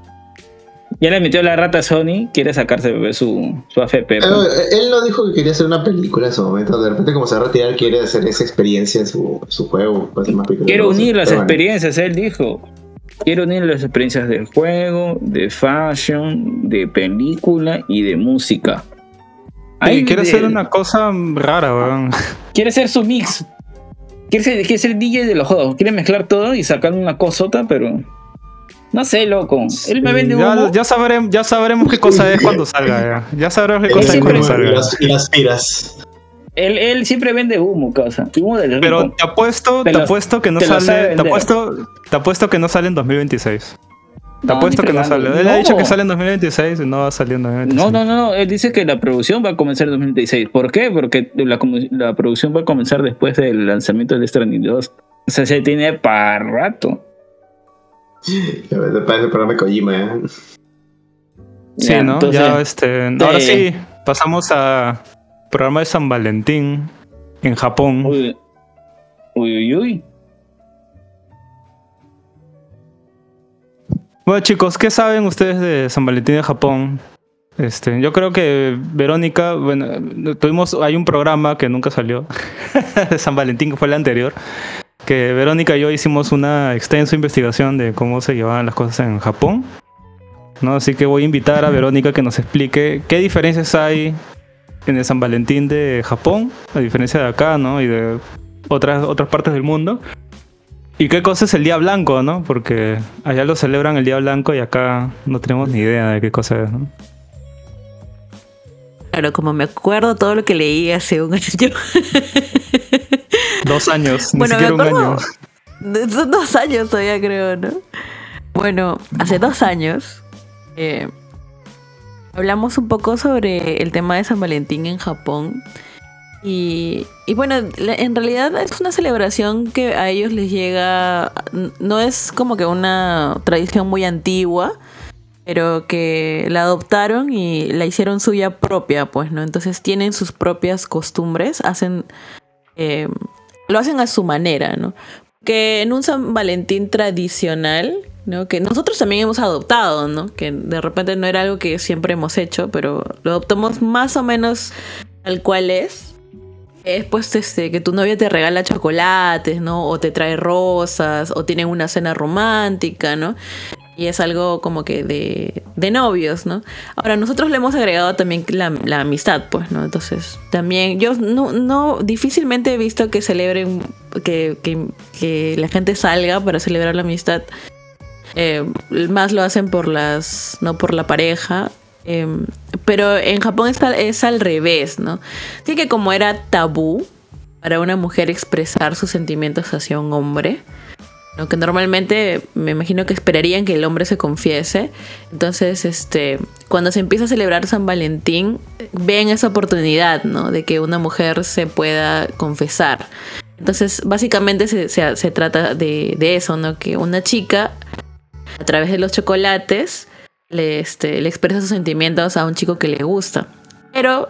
F: Ya le metió la rata a Sony. Quiere sacarse pues, su, su AFP. pues.
E: Eh, Él no dijo que quería hacer una película en su momento. De repente, como se va a retirar, quiere hacer esa experiencia en su, su juego. hacer más películas.
F: Quiero unir las
E: bueno.
F: experiencias, él dijo. Quiero unir las experiencias de juego, de fashion, de película y de música. Ahí
B: quiere
F: de-
B: hacer una cosa rara, weón.
F: Quiere ser su mix. Quiere ser, quiere ser DJ de los juegos. Quiere mezclar todo y sacar una cosota, pero. No sé, loco. Él me vende
B: Ya,
F: humo.
B: ya, sabremos, ya sabremos qué cosa es cuando salga, ya. Ya sabremos qué
E: Él
B: cosa es cuando salga.
E: las, y las piras.
F: Él, él siempre vende humo, causa. Humo del
B: Pero te apuesto,
F: Te
B: te apuesto que no
F: te
B: sale. Te apuesto, te apuesto que no sale en 2026. Te
F: No,
B: apuesto que no sale. Él ha dicho que sale en 2026 y no va a salir en 2026.
F: No, no, no, no. Él dice que la producción va a comenzar en 2016. ¿Por qué? Porque la, producción va a comenzar después del lanzamiento de Stranding 2. O sea, se tiene para rato.
E: Ya ves, Parece el programa de Kojima, ¿eh?
B: Sí,
F: Ya,
B: ¿no?
F: entonces,
B: ya, este. Ahora
F: eh,
B: sí, pasamos a programa de San Valentín en Japón.
F: Uy, uy, uy. uy.
B: Bueno, chicos, ¿qué saben ustedes de San Valentín de Japón? Este, yo creo que Verónica, bueno, tuvimos, hay un programa que nunca salió de San Valentín, que fue el anterior, que Verónica y yo hicimos una extensa investigación de cómo se llevaban las cosas en Japón. ¿no? Así que voy a invitar a Verónica que nos explique qué diferencias hay en el San Valentín de Japón, a diferencia de acá, ¿no? Y de otras, otras partes del mundo. ¿Y qué cosa es el Día Blanco, no? Porque allá lo celebran el Día Blanco y acá no tenemos ni idea de qué cosa es, ¿no?
C: Claro, como me acuerdo todo lo que leí hace un año.
B: Dos años, ni
C: Bueno, me
B: siquiera un año.
C: Son dos años todavía, creo, ¿no? Bueno, hace dos años eh, hablamos un poco sobre el tema de San Valentín en Japón. Y, bueno, en realidad es una celebración que a ellos les llega, no es como que una tradición muy antigua, pero que la adoptaron y la hicieron suya propia, pues, ¿no? Entonces tienen sus propias costumbres, hacen, eh, lo hacen a su manera, ¿no? Que en un San Valentín tradicional, ¿no? Que nosotros también hemos adoptado, ¿no? Que de repente no era algo que siempre hemos hecho, pero lo adoptamos más o menos tal cual es. Es pues este, que tu novia te regala chocolates, ¿no? O te trae rosas, o tienen una cena romántica, ¿no? Y es algo como que de, de novios, ¿no? Ahora, nosotros le hemos agregado también la, la amistad, pues, ¿no? Entonces, también yo no, no difícilmente he visto que celebren, que, que, que la gente salga para celebrar la amistad. Eh, más lo hacen por las, no por la pareja. Eh, pero en Japón es al, es al revés, ¿no? Así que como era tabú para una mujer expresar sus sentimientos hacia un hombre, ¿no? que normalmente me imagino que esperarían que el hombre se confiese. Entonces, este, cuando se empieza a celebrar San Valentín, ven esa oportunidad, ¿no? De que una mujer se pueda confesar. Entonces, básicamente se, se- trata de eso, ¿no? Que una chica, a través de los chocolates, le, este, le expresa sus sentimientos a un chico que le gusta. Pero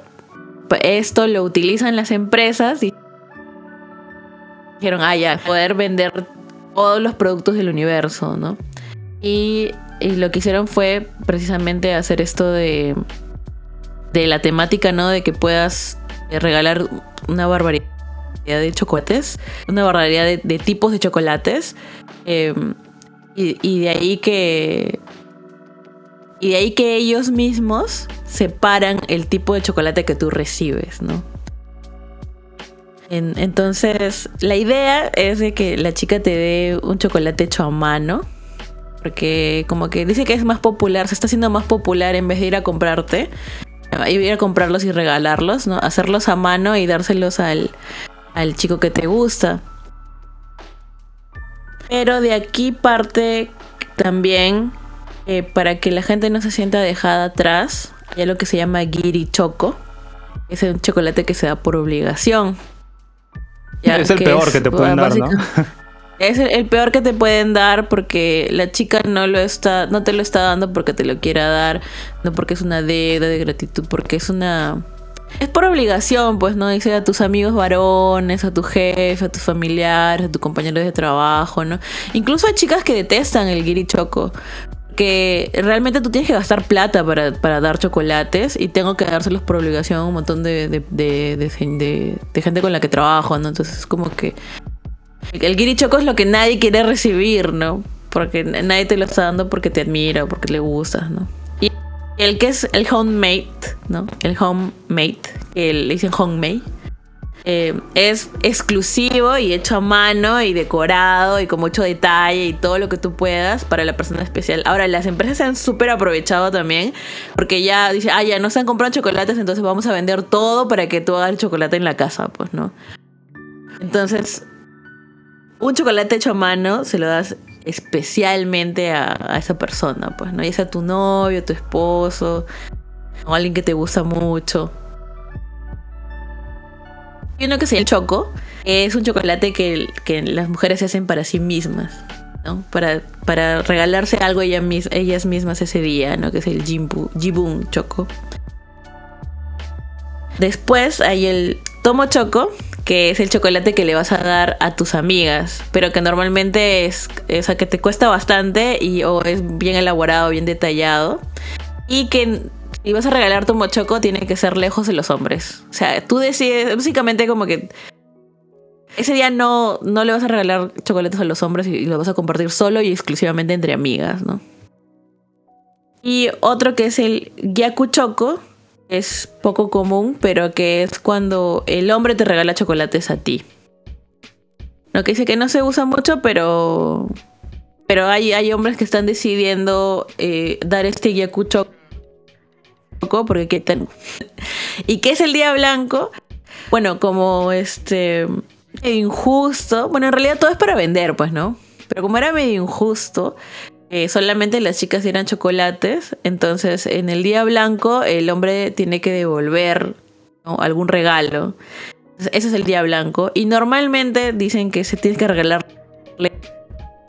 C: pa- esto lo utilizan las empresas y dijeron, ah, ya, poder vender todos los productos del universo, ¿no? Y, lo que hicieron fue precisamente hacer esto de, de la temática, ¿no? De que puedas eh, regalar una barbaridad de chocolates, una barbaridad de, tipos de chocolates. y, y de ahí que. Y de ahí que ellos mismos separan el tipo de chocolate que tú recibes, ¿no? En- entonces, la idea es de que la chica te dé un chocolate hecho a mano. Porque como que dice que es más popular, se está haciendo más popular en vez de ir a comprarte. Ir a comprarlos y regalarlos, ¿no? Hacerlos a mano y dárselos al, al chico que te gusta. Pero de aquí parte también eh, para que la gente no se sienta dejada atrás. Hay lo que se llama giri choco. Es un chocolate que se da por obligación. Ya
B: es el peor que te pueden dar, ¿no?
C: Es el, el peor que te pueden dar porque la chica no lo está, no te lo está dando porque te lo quiera dar, no porque es una deuda de gratitud, porque es una es por obligación, pues, ¿no? Dice a tus amigos varones, a tu jefe, a tus familiares, a tus compañeros de trabajo, ¿no? Incluso hay chicas que detestan el giri choco. Que realmente tú tienes que gastar plata para, para dar chocolates y tengo que dárselos por obligación a un montón de, de, de- de gen- de- de gente con la que trabajo, ¿no? Entonces es como que el giri choco es lo que nadie quiere recibir, ¿no? Porque nadie te lo está dando porque te admira o porque le gustas, ¿no? Y el que es el homemade, ¿no? El homemade, que le dicen homemade, eh, es exclusivo y hecho a mano y decorado y con mucho detalle y todo lo que tú puedas para la persona especial. Ahora, las empresas se han súper aprovechado también porque ya dice, ah, ya no están comprando chocolates, entonces vamos a vender todo para que tú hagas el chocolate en la casa, pues, ¿no? Entonces, un chocolate hecho a mano se lo das especialmente a, a esa persona, pues, ¿no? Ya sea tu novio, tu esposo, o alguien que te gusta mucho. Uno que se llama choco, es un chocolate que, que las mujeres hacen para sí mismas, ¿no? Para, para regalarse algo ella mis- ellas mismas ese día, ¿no? Que es el Jimbu, Jibun Choco. Después hay el Tomo Choco, que es el chocolate que le vas a dar a tus amigas, pero que normalmente es, es a que te cuesta bastante y o es bien elaborado, bien detallado. Y que si vas a regalar tu mochoco, tiene que ser lejos de los hombres. O sea, tú decides, básicamente como que ese día no, no le vas a regalar chocolates a los hombres y, y lo vas a compartir solo y exclusivamente entre amigas, ¿no? Y otro que es el Gyaku Choco, es poco común, pero que es cuando el hombre te regala chocolates a ti. Lo que dice que no se usa mucho, pero. Pero hay, hay hombres que están decidiendo eh, dar este Gyaku Choco porque qué tal. ¿Y qué es el día blanco? Bueno, como este injusto. Bueno, en realidad todo es para vender, pues, ¿no? Pero como era medio injusto, eh, solamente las chicas dieran chocolates. Entonces, en el día blanco, el hombre tiene que devolver algún regalo. Ese es el día blanco. Y normalmente dicen que se tiene que regalarle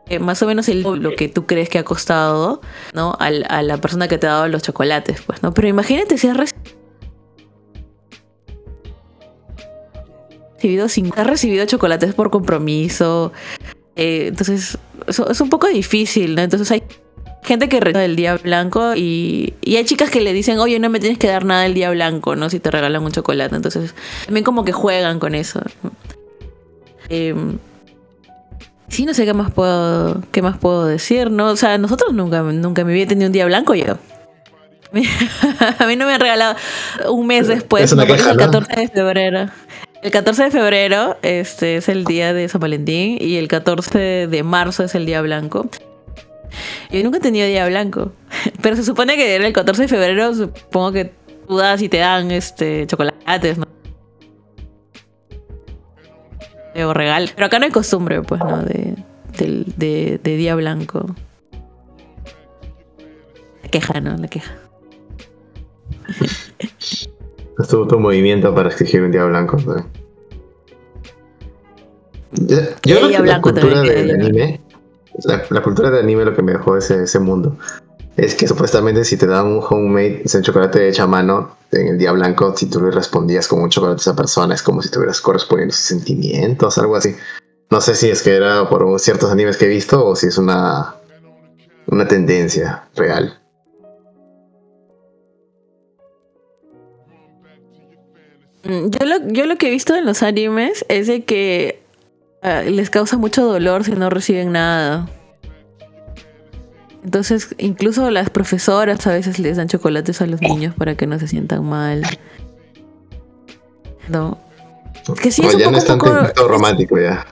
C: eh, más o menos lo que tú crees que ha costado, ¿no? A la persona que te ha dado los chocolates, pues, ¿no? Pero imagínate si has recibido, cinco- has recibido chocolates por compromiso. eh, entonces, es un poco difícil, ¿no? Entonces hay gente que regala el día blanco y, y hay chicas que le dicen, oye, no me tienes que dar nada el día blanco, ¿no? Si te regalan un chocolate. Entonces, también como que juegan con eso. ¿no? Sí, no sé qué más puedo, qué más puedo decir, ¿no? O sea, nosotros nunca, nunca me había tenido un día blanco yo. A mí no me han regalado un mes después,
E: Es
C: no,
E: queja,
C: el
E: ¿no?
C: 14 de febrero. El 14 de febrero este, es el día de San Valentín y el 14 de marzo es el día blanco. Yo nunca he tenido día blanco. Pero se supone que era el 14 de febrero, supongo que tú das y te dan este chocolates, ¿no? O regal. Pero acá no hay costumbre, pues, ¿no? De, de, de día blanco. La queja, ¿no? La queja.
E: Estuvo tu movimiento para exigir un día blanco. ¿no? Yo, yo creo que la cultura del anime, la, la cultura del anime lo que me dejó ese, ese mundo es que supuestamente si te dan un homemade, ese chocolate hecho a mano en el día blanco, si tú le respondías con un chocolate a esa persona, es como si estuvieras correspondiendo sus sentimientos, algo así. No sé si es que era por ciertos animes que he visto o si es una, una tendencia real.
C: Mm, Yo lo, yo lo que he visto en los animes es de que ah, les causa mucho dolor si no reciben nada. Entonces, incluso las profesoras a veces les dan chocolates a los niños para que no se sientan mal. No. Que sí, es un
E: ya no es tan
C: poco-
E: romántico ya.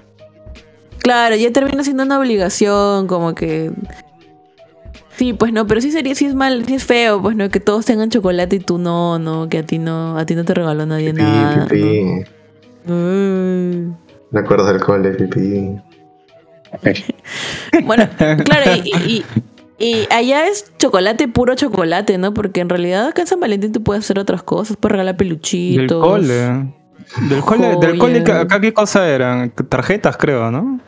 C: Claro, ya termina siendo una obligación, como que. Sí, pues no, pero sí sería, sí es mal, sí es feo, pues no, que todos tengan chocolate y tú no, no, que a ti no, a ti no te regaló nadie
E: Pipí,
C: nada.
E: pipí.
C: ¿no? Mm.
E: Recuerdos del cole, pipí.
C: Bueno, claro, y, y- y allá es chocolate, puro chocolate, ¿no? Porque en realidad acá en San Valentín tú puedes hacer otras cosas, puedes regalar peluchitos.
B: Del cole. Del cole, del cole. ¿acá qué cosa eran? Tarjetas, creo, ¿no?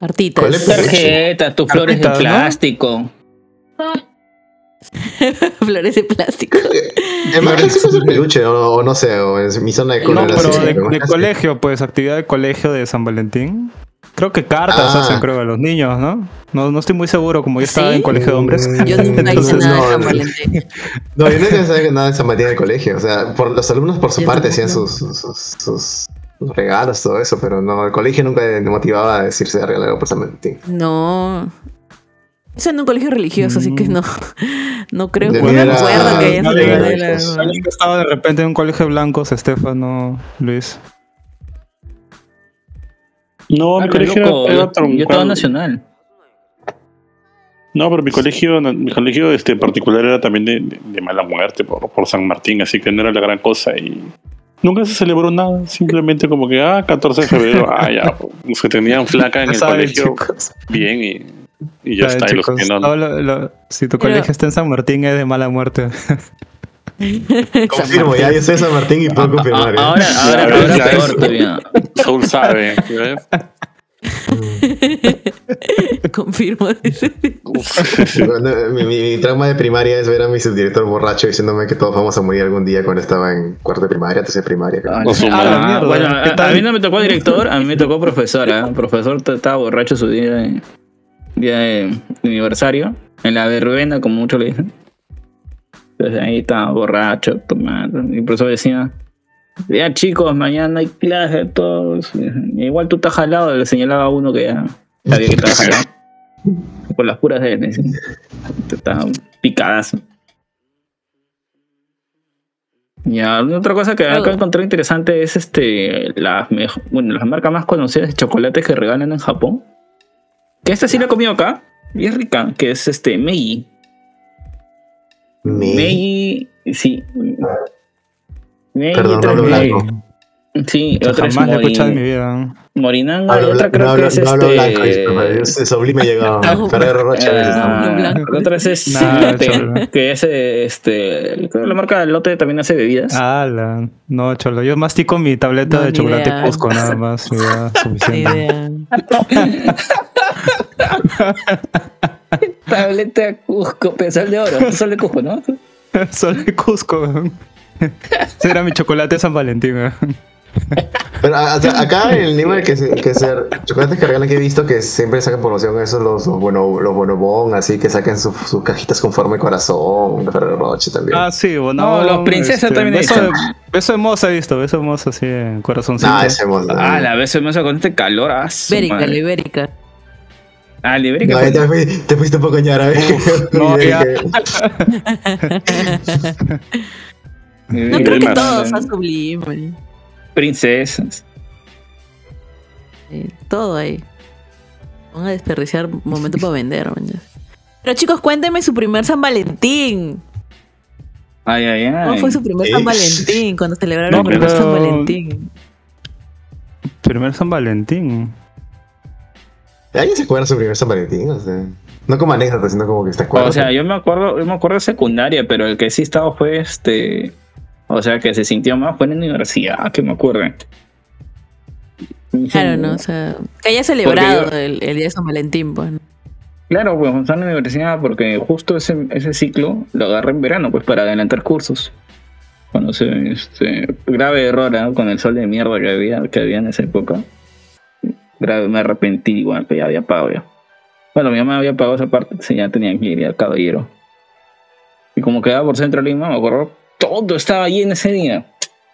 C: Artitas.
E: ¿Cuál es?
F: Tarjeta, tus flores de
B: Tarjetas, ¿no?
F: plástico.
C: Flores de plástico.
E: Además, ¿qué es el peluche? O, o no sé, o en mi zona de
B: No,
E: cole era
B: pero de, de colegio, pues, actividad de colegio de San Valentín. Creo que cartas
E: Ah.
B: hacen, creo, a los niños, ¿no? No, no estoy muy seguro, como yo estaba
C: ¿Sí?
B: en colegio de hombres.
C: Yo nunca hice nada de
E: no,
C: San
E: no.
C: Valentín.
E: No, yo no sabía nada de San Valentín en el colegio. O sea, por, los alumnos por su
C: Yo
E: parte hacían sus, sus, sus- sus regalos, todo eso, pero no, el colegio nunca me motivaba a decirse a regalar algo por San Valentín.
C: No. Es en un colegio religioso, así que
B: Mm.
C: no. No creo.
E: De
C: No me acuerdo que haya
E: Nadie-
C: sido de la-
B: Alguien que estaba de repente en un colegio de blancos, Estefano, Luis.
D: No, mi
F: Ah,
D: colegio
F: loco,
D: era
F: yo, yo
D: troncal.
F: estaba nacional.
D: No, pero mi colegio, mi colegio este particular era también de, de- de mala muerte por, por San Martín, así que no era la gran cosa y nunca se celebró nada, simplemente como que, ah, 14 de febrero, ah, ya, los que tenían flaca en el
B: saben,
D: colegio,
B: chicos.
D: bien, y, y ya
B: Saben,
D: está, y los
B: chicos,
D: que no,
B: todo lo- lo- si tu
C: Pero-
B: colegio está en San Martín es de mala muerte.
E: Confirmo, ya yo soy San Martín y puedo
F: Ah,
E: confirmar. ¿eh?
F: ahora, ahora, ahora
D: ya,
F: peor todavía.
D: Soul sabe.
C: Confirmo.
E: Bueno, mi, mi- mi trauma de primaria es ver a mi subdirector borracho diciéndome que todos vamos a morir algún día cuando estaba en cuarto de primaria, tercera de primaria.
B: Ah,
D: madre.
B: la mierda.
F: bueno,
B: ¿Qué
F: a,
B: tal?
F: a mí no me tocó director, a mí me tocó profesora. El profesor t- estaba borracho su día de, día de aniversario, en la verbena, como muchos le dicen. Entonces ahí estaba borracho, tomando. Y el profesor decía, ya chicos, mañana hay clase, todos. Y igual tú estás jalado, le señalaba a uno que ya sabía que estaba jalado. Por las puras de él, decía. Te Estaba picadazo. Ya, otra cosa que acá
C: Oh.
F: encontré interesante es este las bueno, las marcas más conocidas de chocolates que regalan en Japón. Que esta sí la he comido acá. Y es rica, que es este Meiji.
E: Me-
F: Meiji, sí. Meiji
E: Perdón, Pablo Blanco.
F: Sí,
B: Yo
F: otra es
B: jamás lo he escuchado en mi
F: Mori-
B: vida.
F: Morinanga
E: Hablo,
F: y otra
E: no
F: creo
E: hablo,
F: que es
E: no hablo blanco,
F: este...
E: yo soy sublime llegó. Ferrero
C: Hablo blanco.
F: la otra es es
B: Nah,
F: Lotte,
B: cholo.
F: que es este, creo que la marca Lotte también hace bebidas.
B: Ala, no, cholo. Yo mastico mi tableta
C: No,
B: de
C: ni
B: chocolate
C: idea.
B: Cusco nada más. ya,
C: Ni
B: suficiente.
C: idea.
F: Tableta Cusco, pero sol de oro, sol de Cusco, ¿no?
B: Solo de Cusco. Ese era mi chocolate de San Valentín. weón.
E: Pero a- a- acá en Lima, que, se- que ser chocolates que regalan que he visto que siempre sacan promoción, esos los, los, bueno, los bonobón, así que saquen su- sus cajitas con forma de corazón, de Ferrero Rocher también.
B: Ah, sí, bueno.
F: No, los princesas también
B: beso, de,
F: visto.
B: beso de moza he visto, beso de moza así en corazoncito.
E: ah, ese.
F: Ah, la vez me con este calor. Ah,
C: la ibérica.
F: Ah.
E: No,
F: pues,
E: te, fui- te fuiste un poco ñara, ¿eh?
B: no, ya.
C: No creo que
D: Cremas.
C: todo sea sublime.
F: Princesas.
C: Eh, todo ahí. Van a desperdiciar momento para vender. man. Pero chicos, cuéntenme su primer San Valentín.
F: Ay, ay, ay.
C: ¿Cómo fue su primer. San Valentín? Cuando celebraron
B: No,
C: el primer
B: pero-
C: San Valentín.
B: Primer San Valentín.
E: ¿Alguien se acuerda de su primer San Valentín? O sea, no como anécdota, sino como que está acuerda.
F: O sea, yo me acuerdo, yo me acuerdo de secundaria, pero el que sí estaba fue este. O sea, que se sintió más fue en la universidad, que me acuerdo.
C: Claro, ¿no? O sea, que haya celebrado el, el día de San Valentín, pues. ¿no?
F: Claro, pues estaba en la universidad porque justo ese, ese ciclo lo agarré en verano, pues para adelantar cursos. Cuando se, este, grave error ¿no? con el sol de mierda que había, que había en esa época. Grave, me arrepentí igual, pero ya había pagado ya. Bueno, mi mamá había pagado esa parte, sí, ya tenía que ir al caballero. Y como quedaba por Centro Lima, me acuerdo, todo estaba ahí en ese día.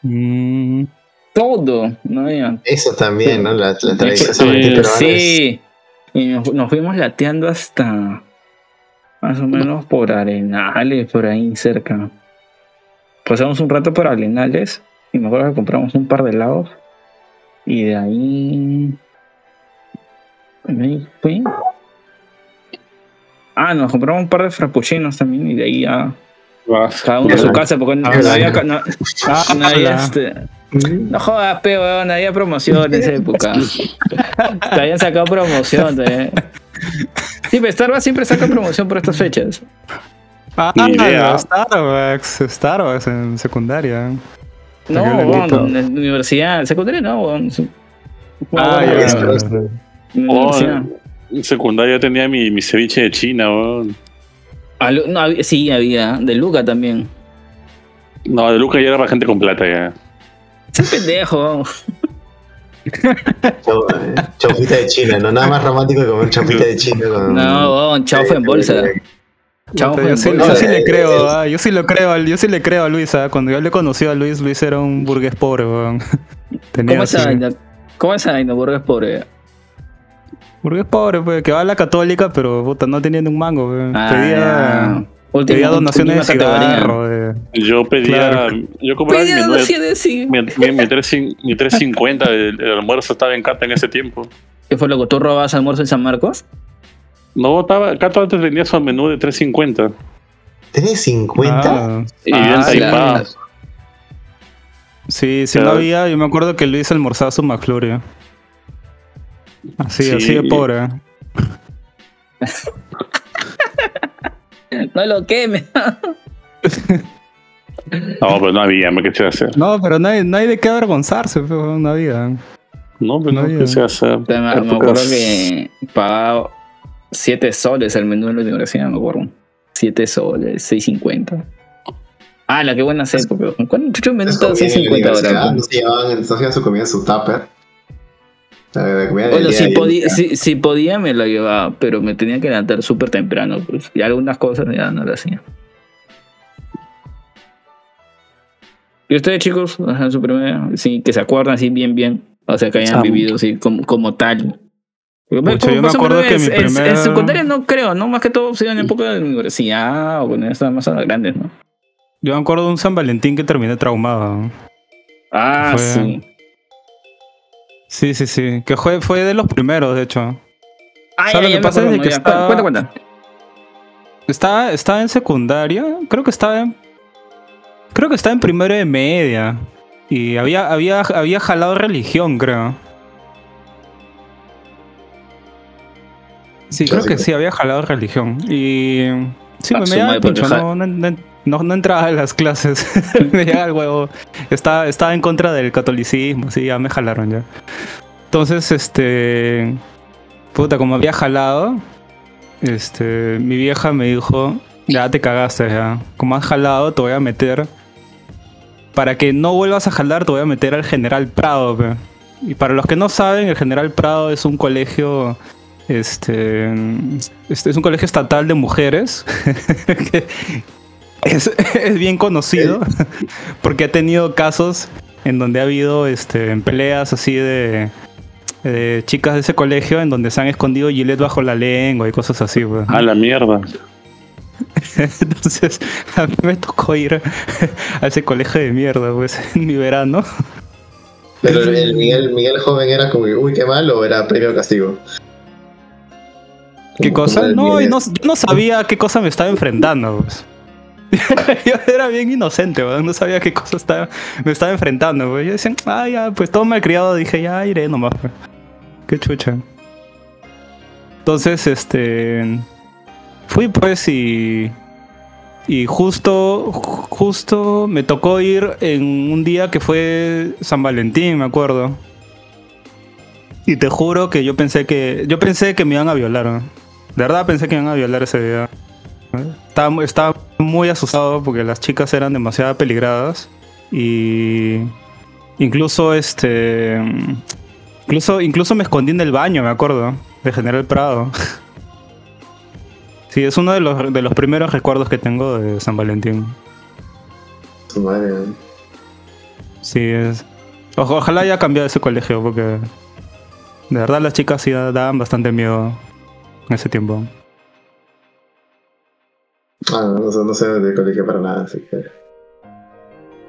B: Mm,
F: Todo, no había
E: Eso también, ¿no? La, la tradición
D: Sí.
F: Y nos, nos fuimos lateando hasta más o menos por Arenales, por ahí cerca. Pasamos un rato por Arenales y me acuerdo que compramos un par de helados. Y de ahí. Ah, nos compramos un par de frappuccinos también y de ahí ya.
D: Ah,
F: Cada uno a su casa porque no,
B: Ah,
F: no había. ca- No,
B: Ah,
F: no había, este, no jodas, pe, weón, no había promoción en esa época. Te habían sacado promoción. te- Sí, pero Starbucks siempre saca promoción por estas fechas.
B: Ah, los Starbucks, Starbucks en secundaria.
F: No, en la universidad, en secundaria no, weón.
B: Ah,
F: Weón,
B: ya,
E: es- es-
F: la
D: Oh, en secundaria tenía mi, mi ceviche de China, weón.
F: No, había- sí, había. De Luca también.
D: No, de Luca ya era para gente con plata ya.
F: Ese pendejo,
E: eh, Chaufita de China, ¿no? Nada más romántico que comer chaufita de China con...
F: No, weón, chaufa en bolsa. Chaufa
B: Yo
F: en
B: sí,
F: bolsa.
B: yo sí le creo,
E: eh,
B: ah, yo sí lo creo, yo sí le creo a Luis, ah, cuando yo le conocí a Luis, Luis era un burgués pobre, weón.
F: ¿Cómo esa vaina? ¿Cómo esa vaina, burgués pobre?
B: Burgués pobre, pues, que va a la católica, pero puta, no tenía ni un mango, weón.
F: Ah,
B: pedía.
F: Última-
B: pedía donaciones de cigarro, de-
D: Yo pedía.
B: Claro.
D: Yo compraba mi
F: Pedía sí.
D: Mi, mi, mi, 3, mi 350 del el almuerzo estaba en Cata en ese tiempo.
F: ¿Qué fue lo que tú robas almuerzo en San Marcos?
D: No, estaba, Cata antes vendía su menú de 350.
E: ¿Tenés 50?
B: Ah,
D: Y
F: Ah, la-
B: sí, si
D: Claro.
B: no había, yo me acuerdo que Luis almorzaba su McFlurry. Así,
D: Sí.
B: así de pobre.
F: No lo queme.
D: No, pero no había, me qué hacer.
B: No, pero no hay, no hay de qué avergonzarse, pues, no había.
D: No, pero
B: No
D: no,
B: había.
D: qué se hacer.
F: Me, me
D: Épocas-
F: acuerdo que pagaba 7 soles el menú en la universidad, me acuerdo. 7 soles, 6.50. Ah, la que buenas épocas. ¿Cuánto chucho menú
E: Es
F: estaba
E: comida en la
F: 6.50
E: universidad,
F: ahora?
E: No se llevaban, no se llevaban su comida su tupper. La,
F: Bueno, si podía, si, si podía me la llevaba, pero me tenía que levantar súper temprano. Pues, y algunas cosas ya no las hacía. ¿Y ustedes, chicos? Ajá, su primera, sí, que se acuerdan así bien, bien. O sea, que hayan vivido así como, como tal. Porque,
B: Pucha, yo me acuerdo que
F: en-
B: mi
F: en- En
B: primera-
F: secundaria no creo, ¿no? Más que todo se en época de la universidad o cuando ya estaban más grandes, ¿no?
B: Yo me acuerdo de un San Valentín que terminé traumado.
F: Ah,
B: Fue-
F: sí.
B: Sí, sí, sí. Que fue, fue de los primeros, de hecho.
F: Ah,
B: ¿Sabes
F: ya,
B: lo que
F: ya me
B: pasa? Es
F: acuerdo,
B: de que
F: ya.
B: está-
F: Cuenta, cuenta.
B: Estaba, estaba en secundaria. Creo que estaba en. Creo que estaba en primero de media. Y había, había, había jalado religión, creo. Sí, creo que sí, había jalado religión. Y. Sí,
F: Ah,
B: me,
F: su
B: me
F: madre,
B: el pincho, no, no, no- no entraba en las clases. me llegaba el huevo. Estaba, estaba en contra del catolicismo, sí, ya me jalaron ya. Entonces, este. Puta, como había jalado, este. Mi vieja me dijo: Ya te cagaste, ya. Como has jalado, te voy a meter. Para que no vuelvas a jalar, te voy a meter al General Prado. Y para los que no saben, el General Prado es un colegio. Este, este es un colegio estatal de mujeres. es, es bien conocido. porque ha tenido casos en donde ha habido este, peleas así de, de chicas de ese colegio en donde se han escondido gilet bajo la lengua y cosas así. pues.
D: A la mierda.
B: Entonces, a mí me tocó ir a ese colegio de mierda, pues, en mi verano.
E: Pero el, el Miguel, Miguel joven era como, que, uy, qué mal, o era premio castigo.
B: ¿Qué cosa? No, y no, yo no sabía a qué cosa me estaba enfrentando, pues. yo era bien inocente, no sabía qué cosa estaba, me estaba enfrentando. Yo decía, ah, ya, pues todo malcriado, dije, ya iré nomás. Qué chucha. Entonces, este. Fui pues y. Y justo, justo me tocó ir en un día que fue San Valentín, me acuerdo. Y te juro que yo pensé que. Yo pensé que me iban a violar. De verdad pensé que me iban a violar ese día. Estaba, estaba muy asustado porque las chicas eran demasiado peligradas. Y. Incluso este. Incluso, incluso me escondí en el baño, me acuerdo. De General Prado. Sí, es uno de los, de los primeros recuerdos que tengo de San Valentín.
E: Su madre, ¿no?
B: Sí, es. Ojalá haya cambiado ese colegio porque. De verdad las chicas sí daban bastante miedo en ese tiempo.
E: Ah, no, no, sé- de colegio para nada, así que.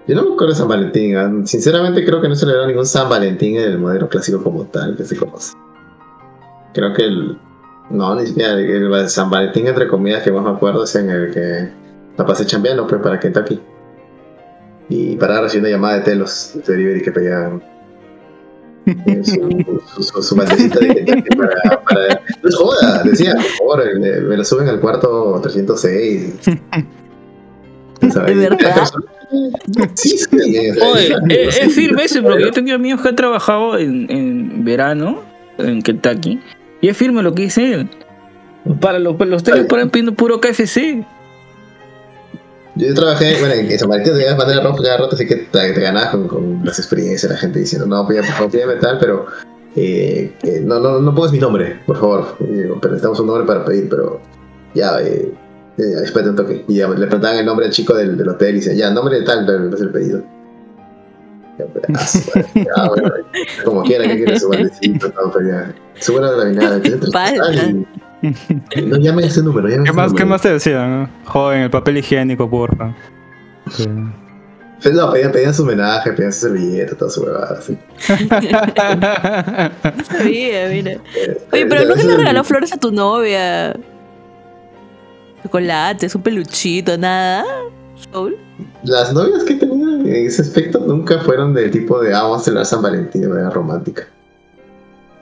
E: Yo no me acuerdo de San Valentín. ah, Sinceramente creo que no celebraron ningún San Valentín en el modelo clásico como tal, que se conoce. Creo que el. No, ni siquiera el, el San Valentín, entre comillas, que más me acuerdo es en el que la pasé chambeando pues, para Kentucky. Y para recibir una llamada de telos de delivery que pedían eh, su, su, su, su bandejita de para, para. No es joda, decía, por favor, eh, me lo suben al cuarto 306.
C: ¿De verdad?
E: Sí, sí. sea,
F: Oye,
E: es-
F: es, es firme ese, porque yo tenía amigos que han trabajado en, en verano en Kentucky. Y es firme lo que dice él. Para los, los teles paran pidiendo puro KFC.
E: Yo trabajé, bueno, en San Valentín te ibas a mandar ropa cada rato, así que te, te ganabas con, con las experiencias, la gente diciendo, no, pídame tal, pero eh, eh, no, no, no pongas mi nombre, por favor. Digo, pero necesitamos un nombre para pedir, pero ya, eh, eh, espérate un toque. Y ya, le preguntaban el nombre al chico del, del hotel y decía, ya, nombre de tal, le hace el pedido. Pues, ah, su bueno, como quiera que quiera su baldecito, todo, pero ya. Sube la laminada. No llame ese número, llame
B: ¿Qué más,
E: número.
B: ¿Qué más te decían? no? Joven, el papel higiénico, porfa. Sí.
E: Pues No, pedían, pedían su homenaje, pedían su servilleta, toda su huevada, así.
C: Sabía, mira.
E: Eh,
C: Oye, pero
E: eh,
C: nunca le regaló flores a tu novia. Chocolates, un peluchito, nada. Soul.
E: Las novias que tenía en ese aspecto nunca fueron del tipo de ah, vamos a celebrar San Valentín de manera romántica.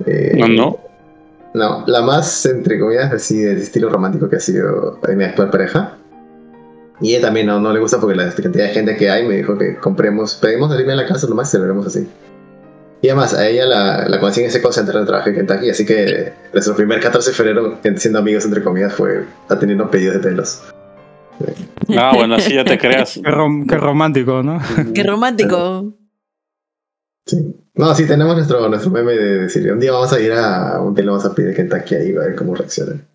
E: Eh,
D: No, no.
E: No, la más, entre comillas, así del estilo romántico que ha sido mi actual pareja. Y ella también no, no le gusta porque la cantidad de gente que hay me dijo que compremos, pedimos salirme a la casa nomás y celebremos así. Y además, a ella la, la conocí en ese call center de trabajo en Kentucky, así que nuestro primer 14 de febrero, siendo amigos entre comillas, fue atendiendo pedidos de telos.
D: Ah, bueno, así ya te creas.
B: Qué, rom- qué romántico, ¿no?
C: Qué romántico.
E: Sí. No, sí, tenemos nuestro, nuestro meme de decir, un día vamos a ir a un telo, vamos a pedir Kentucky ahí, a ver cómo reaccionan.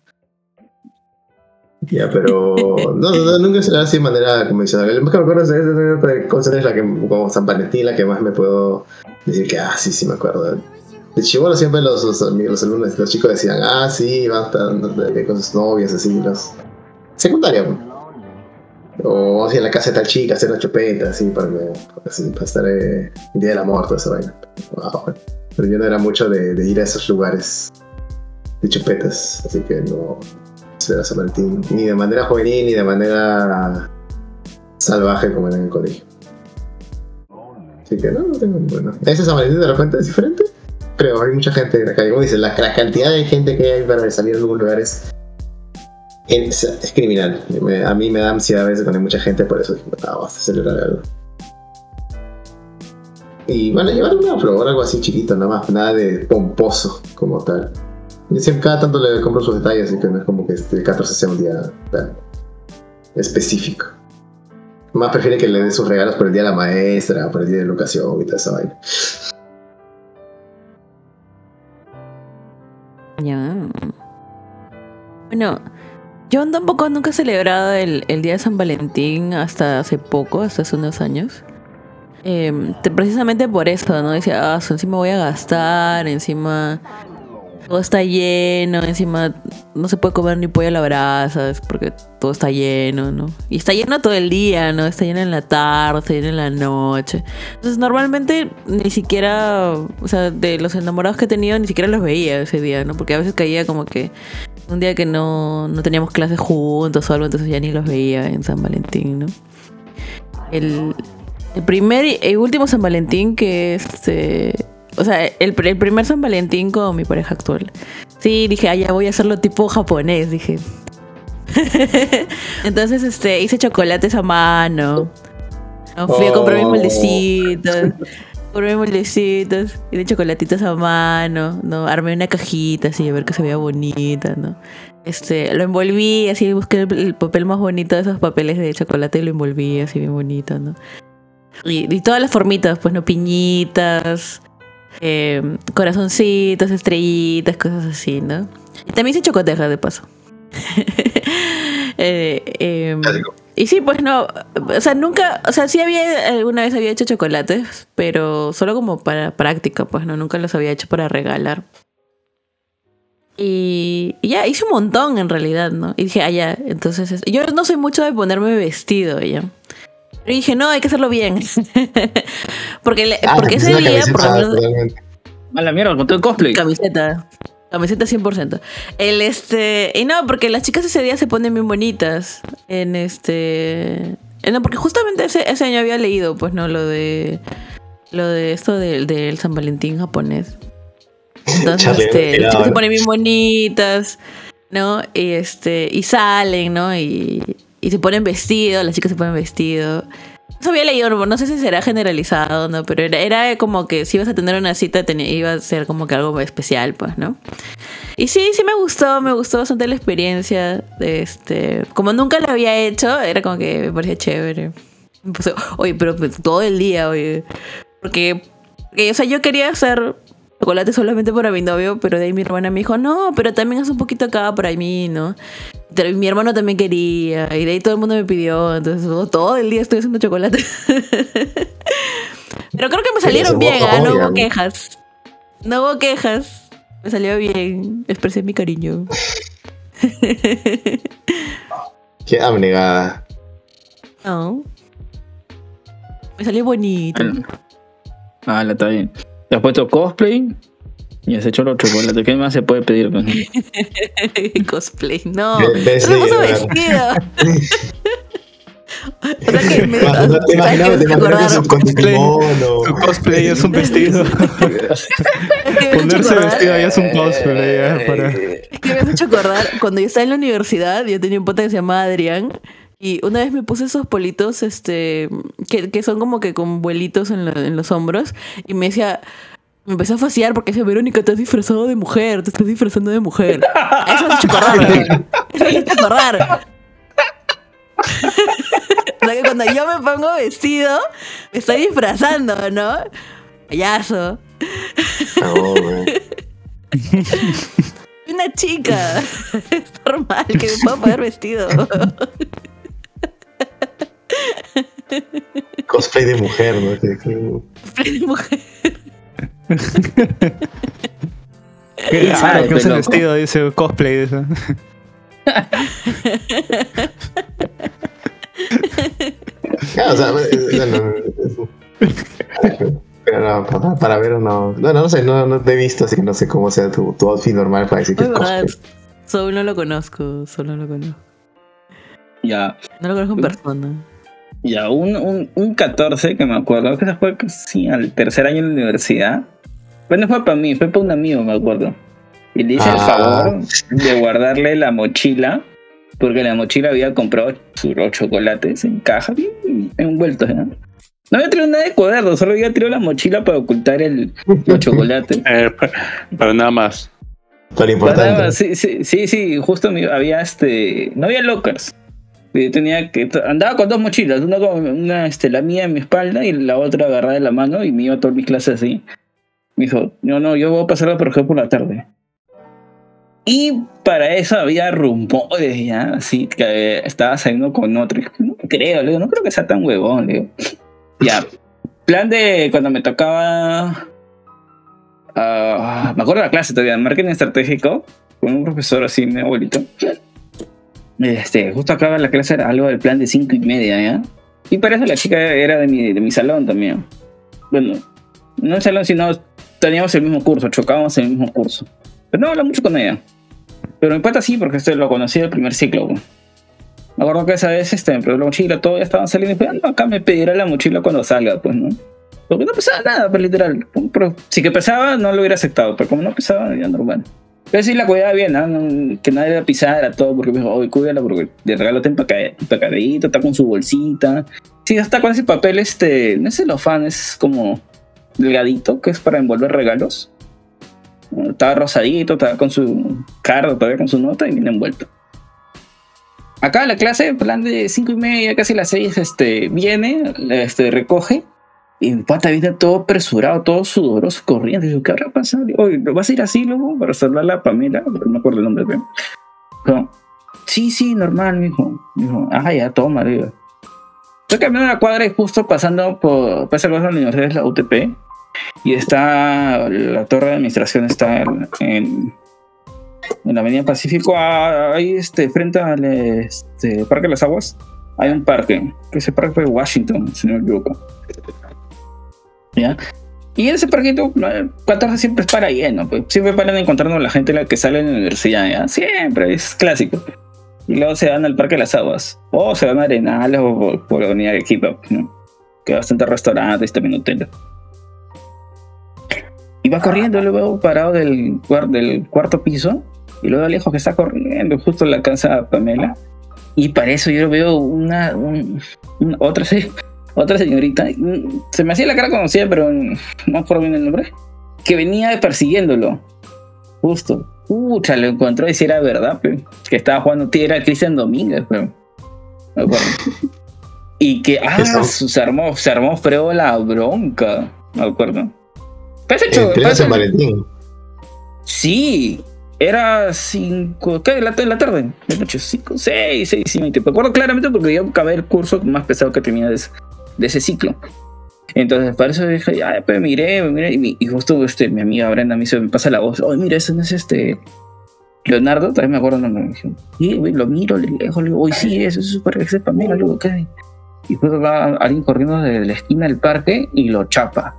E: Ya, pero no, no, nunca será así de manera convencional. Lo más que me acuerdo es de cosas es la que, como San Valentín, la que más me puedo decir que, ah, sí, sí, me acuerdo. De chivolo siempre los, los, los alumnos, los chicos decían, ah, sí, van a estar con sus novias, así, los... Secundaria. O ir a la casa de tal chica, hacer la chupeta, así, para, para estar eh, el día del amor, toda esa vaina. Wow, bueno. Pero yo no era mucho de, ir a esos lugares de chupetas, así que no se era San Valentín, ni de manera juvenil, ni de manera salvaje como en el colegio. Así que no, no tengo ninguno. ¿Ese San Valentín de repente es diferente? Creo, hay mucha gente. Como dices, la, la cantidad de gente que hay para salir a algún lugar es, criminal. Me- a mí me da ansiedad a veces cuando hay mucha gente, por eso dije, a celebrar algo. Y van a llevar una flor, algo así chiquito, nada más, nada de pomposo como tal. Yo siempre cada tanto le compro sus detalles, así que no es como que este, el 14 sea un día tan específico. Más prefiere que le dé sus regalos por el día de la maestra, por el día de la educación y toda esa vaina.
C: Ya. Bueno, yo tampoco nunca he celebrado el, el Día de San Valentín hasta hace poco, hasta hace unos años. Te- precisamente por eso, ¿no? Decía, ah, encima voy a gastar, encima todo está lleno, encima no se puede comer ni pollo a la brasa, porque todo está lleno, ¿no? Y está lleno todo el día, ¿no? Está lleno en la tarde, está lleno en la noche. Entonces normalmente ni siquiera, o sea, de los enamorados que he tenido, ni siquiera los veía ese día, ¿no? Porque a veces caía como que un día que no, no teníamos clases juntos o algo, entonces ya ni los veía en San Valentín, ¿no? El, el primer y el último San Valentín que este... O sea, el, el primer San Valentín con mi pareja actual. Sí, dije, ah, ya voy a hacerlo tipo japonés, dije. Entonces, este, hice chocolates a mano. No, Fui a comprar mis
E: Oh.
C: moldecitos. Moldecitos y de chocolatitos a mano, ¿no? Armé una cajita así, a ver que se veía bonita, ¿no? Este, lo envolví, así busqué el, el papel más bonito de esos papeles de chocolate y lo envolví así bien bonito, ¿no? Y, todas las formitas, pues, ¿no? Piñitas, eh, corazoncitos, estrellitas, cosas así, ¿no? Y también hice chocotejas de paso. Eh, em,
E: Clásico.
C: Y sí, pues no, o sea, nunca, o sea, sí había, alguna vez había hecho chocolates, pero solo como para práctica, pues no, nunca los había hecho para regalar. Y, y ya, hice un montón en realidad, ¿no? Y dije, ah, ya, entonces, es- yo no soy mucho de ponerme vestido, ya. Pero dije, no, hay que hacerlo bien. porque le-
E: Ah,
C: porque
E: es
C: ese día, por lo
E: camiseta
C: menos,
E: totalmente.
F: A la mierda, con todo el cosplay.
C: Camiseta. Camiseta 100%. El este. Y no, porque las chicas ese día se ponen bien bonitas. En este. eh, No, porque justamente ese, ese año había leído, pues, ¿no? Lo de. Lo de esto del, del San Valentín japonés. Entonces, este, las chicas se ponen bien bonitas, ¿no? Y este. Y salen, ¿no? Y, y se ponen vestido, las chicas se ponen vestido. Eso había leído, no sé si será generalizado, ¿no? Pero era, era como que si ibas a tener una cita tenía, iba a ser como que algo especial, pues, ¿no? Y sí, sí me gustó, me gustó bastante la experiencia. Este, como nunca lo había hecho, era como que me parecía chévere. Me oye, pero pues, todo el día, oye. Porque, porque, o sea, yo quería hacer chocolate solamente para mi novio, pero de ahí mi hermana me dijo, no, pero también haz un poquito acá para mí, ¿no? Pero mi hermano también quería, y de ahí todo el mundo me pidió, entonces todo- todo el día estoy haciendo chocolate. pero creo que me salieron bien, ¿ah? no hubo quejas. No hubo quejas. Me salió bien, expresé mi cariño.
E: Qué abnegada.
C: No. Me salió bonito.
F: Ah, la está bien. Te has puesto cosplay y has hecho los chocolates. ¿Qué más se puede pedir? pues?
C: Cosplay, no. Se puso vestido. o sea que me.
E: No, no te tu kimono.
B: Su cosplay es un vestido. Ponerse vestido ya es un cosplay. ya, para-
C: Es que me has hecho acordar, cuando yo estaba en la universidad, yo tenía un pata que se llamaba Adrián. Y una vez me puse esos politos, este, que, que son como que con vuelitos en, la- en los hombros. Y me decía, me empezó a faciar porque decía, Verónica, te has disfrazado de mujer, te estás disfrazando de mujer. Eso me has hecho ¿no? Eso me has hecho acordar. o sea que cuando yo me pongo vestido, me estoy disfrazando, ¿no? Payaso.
E: No.
C: Soy una chica. Es normal que me pueda poner vestido.
E: Cosplay de mujer, ¿no? Que-
C: De mujer.
B: Qué raro que use
F: loco?
B: vestido, dice cosplay. Dice.
E: O sea, no, no, no. Pero no, para, para ver no. No, no sé, no, no te he visto, así que no sé cómo sea tu, tu outfit normal para decir que
C: Es
E: cosplay.
C: Solo lo conozco. Solo lo conozco.
F: Ya.
C: No lo conozco en persona.
F: Ya, un, un, un 14 que me acuerdo, que se fue sí, al tercer año en la universidad. Pero no fue para mí, fue para un amigo, me acuerdo. Y le hice el
E: Ah.
F: favor de guardarle la mochila, porque la mochila había comprado sus los chocolates en caja, bien envueltos, ¿no? No había traído nada de cuaderno, solo había traído la mochila para ocultar el, los chocolates.
D: Eh, pa- para nada más.
E: Para
F: Guardaba,
E: importante.
F: sí, sí, sí, sí, justo había este. No había lockers. Yo tenía que. Andaba con dos mochilas, una, con- una este, la mía en mi espalda y la otra agarrada de la mano y me iba a todas mis clases así. Me dijo, no, no, yo voy a pasarla por ejemplo por la tarde. Y para eso había rumores ya, así que estaba saliendo con otro. No creo, le digo, no creo que sea tan huevón, le digo. Ya. Plan de cuando me tocaba. ah, me acuerdo de la clase todavía, marketing estratégico, con un profesor así, mi abuelito. Este, justo acaba la clase, era algo del plan de cinco y media, ¿ya? Y para eso la chica era de mi, de mi salón también. Bueno, no el salón, sino teníamos el mismo curso, chocábamos el mismo curso. Pero no hablo mucho con ella. Pero mi pata sí, porque este lo conocí del primer ciclo. pues. Me acuerdo que esa vez este, me la mochila, todo ya estaban saliendo. Y "Ah, no, acá me pedirá la mochila cuando salga, pues, ¿no? Porque no pesaba nada, pues, literal. Pero si que pesaba, no lo hubiera aceptado. Pero como no pesaba, ya normal. Pero sí la cuidaba bien, ¿no? Que nadie la pisara, todo, porque me dijo, oye, cuídala, porque de regalo empaca- empacadito, está con su bolsita. Sí, está con ese papel, este, no es celofán, es como delgadito, que es para envolver regalos. Estaba rosadito, estaba con su carta, todavía con su nota y viene envuelto. Acá la clase, plan de cinco y media, casi las seis, este, viene, este, recoge. Y mi pata viene todo apresurado, todo sudoroso, corriendo. Yo, ¿qué habrá pasado? Digo, Oye, ¿vas a ir así luego para saludar a la Pamela? Pero no me acuerdo el nombre, sí, sí, normal, mijo. Dijo, ah, ya, toma, digo. Estoy caminando la cuadra y justo pasando por, pasa la universidad es la UTP. Y está la torre de administración, está en, en, la Avenida Pacífico, ah, ahí este, frente al este, Parque de las Aguas. Hay un parque, que es Parque de Washington, si no me equivoco. ¿Ya? Y ese parquito. 14 siempre para lleno, pues. Siempre paran encontrarnos la gente la que sale en la universidad. Siempre, es clásico. Y luego se van al Parque de las Aguas. O se van a Arenales o por, la Avenida Arequipa, ¿no? Que hay bastante restaurantes y también hoteles. Va corriendo, lo veo parado del, cuar- del cuarto piso. Y luego lejos que está corriendo, justo en la casa de Pamela. Y para eso yo veo una, un- una- otra, otra señorita. Se me hacía la cara conocida, pero no acuerdo bien el nombre. Que venía persiguiéndolo. Justo. Pucha, lo encontró y si era verdad, pe, que estaba jugando, era Cristian Domínguez, pero. Acuerdo. Y que, ah, se armó, se armó la bronca. Me acuerdo. Parece hecho, parece-
E: San Valentín.
F: Sí, era 5, ¿qué? La, la tarde, de noche, 5, 6, 6 y 20. Me acuerdo claramente porque yo acabé el curso más pesado que tenía de ese, de ese ciclo. Entonces, para eso dije, ya, pues miré, miré, y, y justo este, mi amiga Brenda me, hizo, me pasa la voz, oye, mira, ese no es este. Leonardo, también me acuerdo. Me dijo, sí, güey, lo miro, le digo, oye, sí, eso es súper que sepa, mira, luego, ¿qué? Y después va alguien corriendo de la esquina del parque y lo chapa.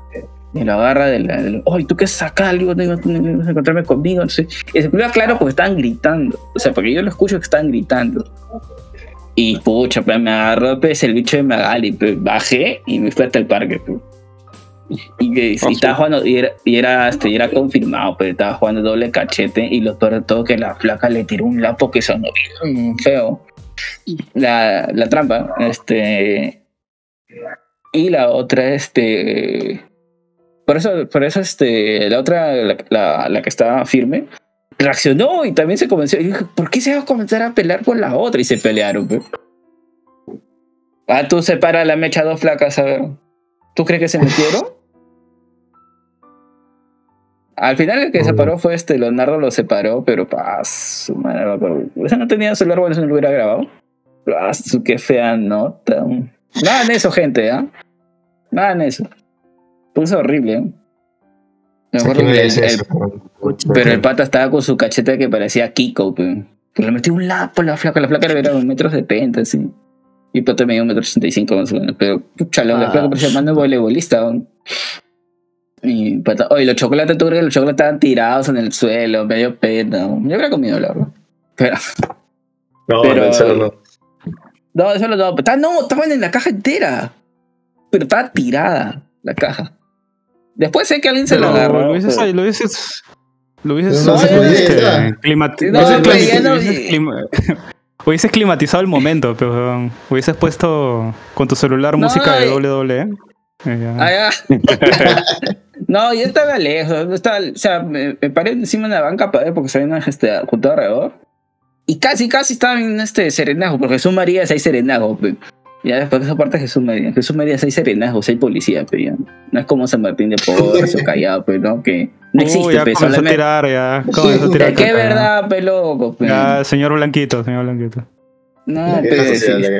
F: Y lo agarra de la. del, Oye, ¿tú qué sacas? Le digo, "No, no, no, vas a encontrarme conmigo. No sé. Y se claro porque estaban gritando. O sea, porque yo lo escucho que estaban gritando. Y pucha, pues me agarró pues, el bicho de Magali. Pues, bajé y me fui hasta el parque. Pues. Y, que- y
D: Ah,
F: estaba
D: sí.
F: jugando, y era, y era, este, y era confirmado, pero estaba jugando doble cachete. Y lo peor de todo que la flaca le tiró un lapo que sonó bien feo. La, la trampa, este. Y la otra, este. Por eso, por eso, este, la otra, la, la- que estaba firme, reaccionó y también se convenció. Y dije, ¿por qué se va a comenzar a pelear por la otra? Y se pelearon, pues. Ah, tú separa la mecha dos flacas, a ver. ¿Tú crees que se metieron? Al final el que se separó fue este, Leonardo lo separó, pero pa, su madre, sea, no tenía celular, bueno, eso no lo hubiera grabado. Ah, su qué fea nota. Nada en eso, gente, ¿ah? Nada en eso. Pues horrible, ¿eh? Me
E: ¿A
F: acuerdo que el- el-
E: eso?
F: pero el pata estaba con su cacheta que parecía Kiko, pe. Que le metió un lapo la flaca. La flaca era un metro setenta, así. Y el pata medía un metro ochenta y cinco más o menos. Pero, pucha, la la
C: Ah.
F: flaca parecía más de voleibolista. ¿no? Y pata, oye, los chocolates, tú crees que los chocolates estaban tirados en el suelo, medio pena. ¿no? Yo habría comido, la verdad. Pero,
E: No,
F: Pero-
E: no, no.
F: No, eso no, no, está- no, estaban en la caja entera. Pero estaba tirada la caja. Después sé que alguien se la
B: Pero
F: agarró.
B: lo hubieses,
F: pero-
B: lo hubieses, lo hubieses,
E: No,
B: hubieses climatizado el momento, pero hubieses puesto con tu celular
F: No,
B: música de WWE. eh.
F: Ah, no, yo estaba lejos. estaba, o sea, me, me paré encima de una banca para ver porque se habían este, juntado alrededor. Y casi, casi estaba en este serenazgo, porque Jesús María es hay serenazgo. Ya después de esa parte Jesús María. Jesús María es hay serenazgo, hay policía, pero ya. No es como San Martín de Porres o Callao, pero no, que no
B: Uy,
F: existe,
B: ya
F: pe,
B: comenzó a tirar, ya. Comenzó a tirar.
F: Es que es
B: caca, ya.
F: verdad, pe, loco, pe.
B: Ya, señor Blanquito, señor Blanquito.
F: No,
E: La
F: pe,
E: queja social,
F: sí,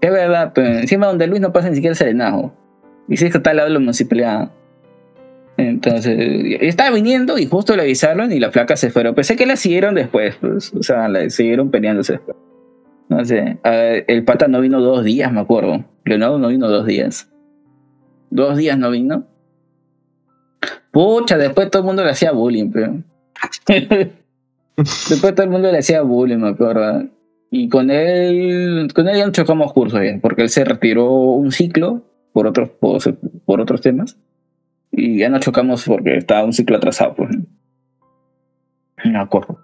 F: es verdad, pero encima donde Luis no pasa ni siquiera el serenazgo. Y si es que está al lado de la municipalidad. Entonces, estaba viniendo y justo le avisaron y la flaca se fueron. Pensé que la siguieron después, pues. O sea, la siguieron peleándose después. No sé. ver, el pata no vino dos días, me acuerdo. Leonardo no vino dos días. Dos días no vino. Pucha, después todo el mundo le hacía bullying, pero. después todo el mundo le hacía bullying, me acuerdo. Y con él, con él ya no chocamos cursos bien, porque él se retiró un ciclo por otros, por, por otros temas. Y ya no chocamos porque estaba un ciclo atrasado, pues. No me acuerdo.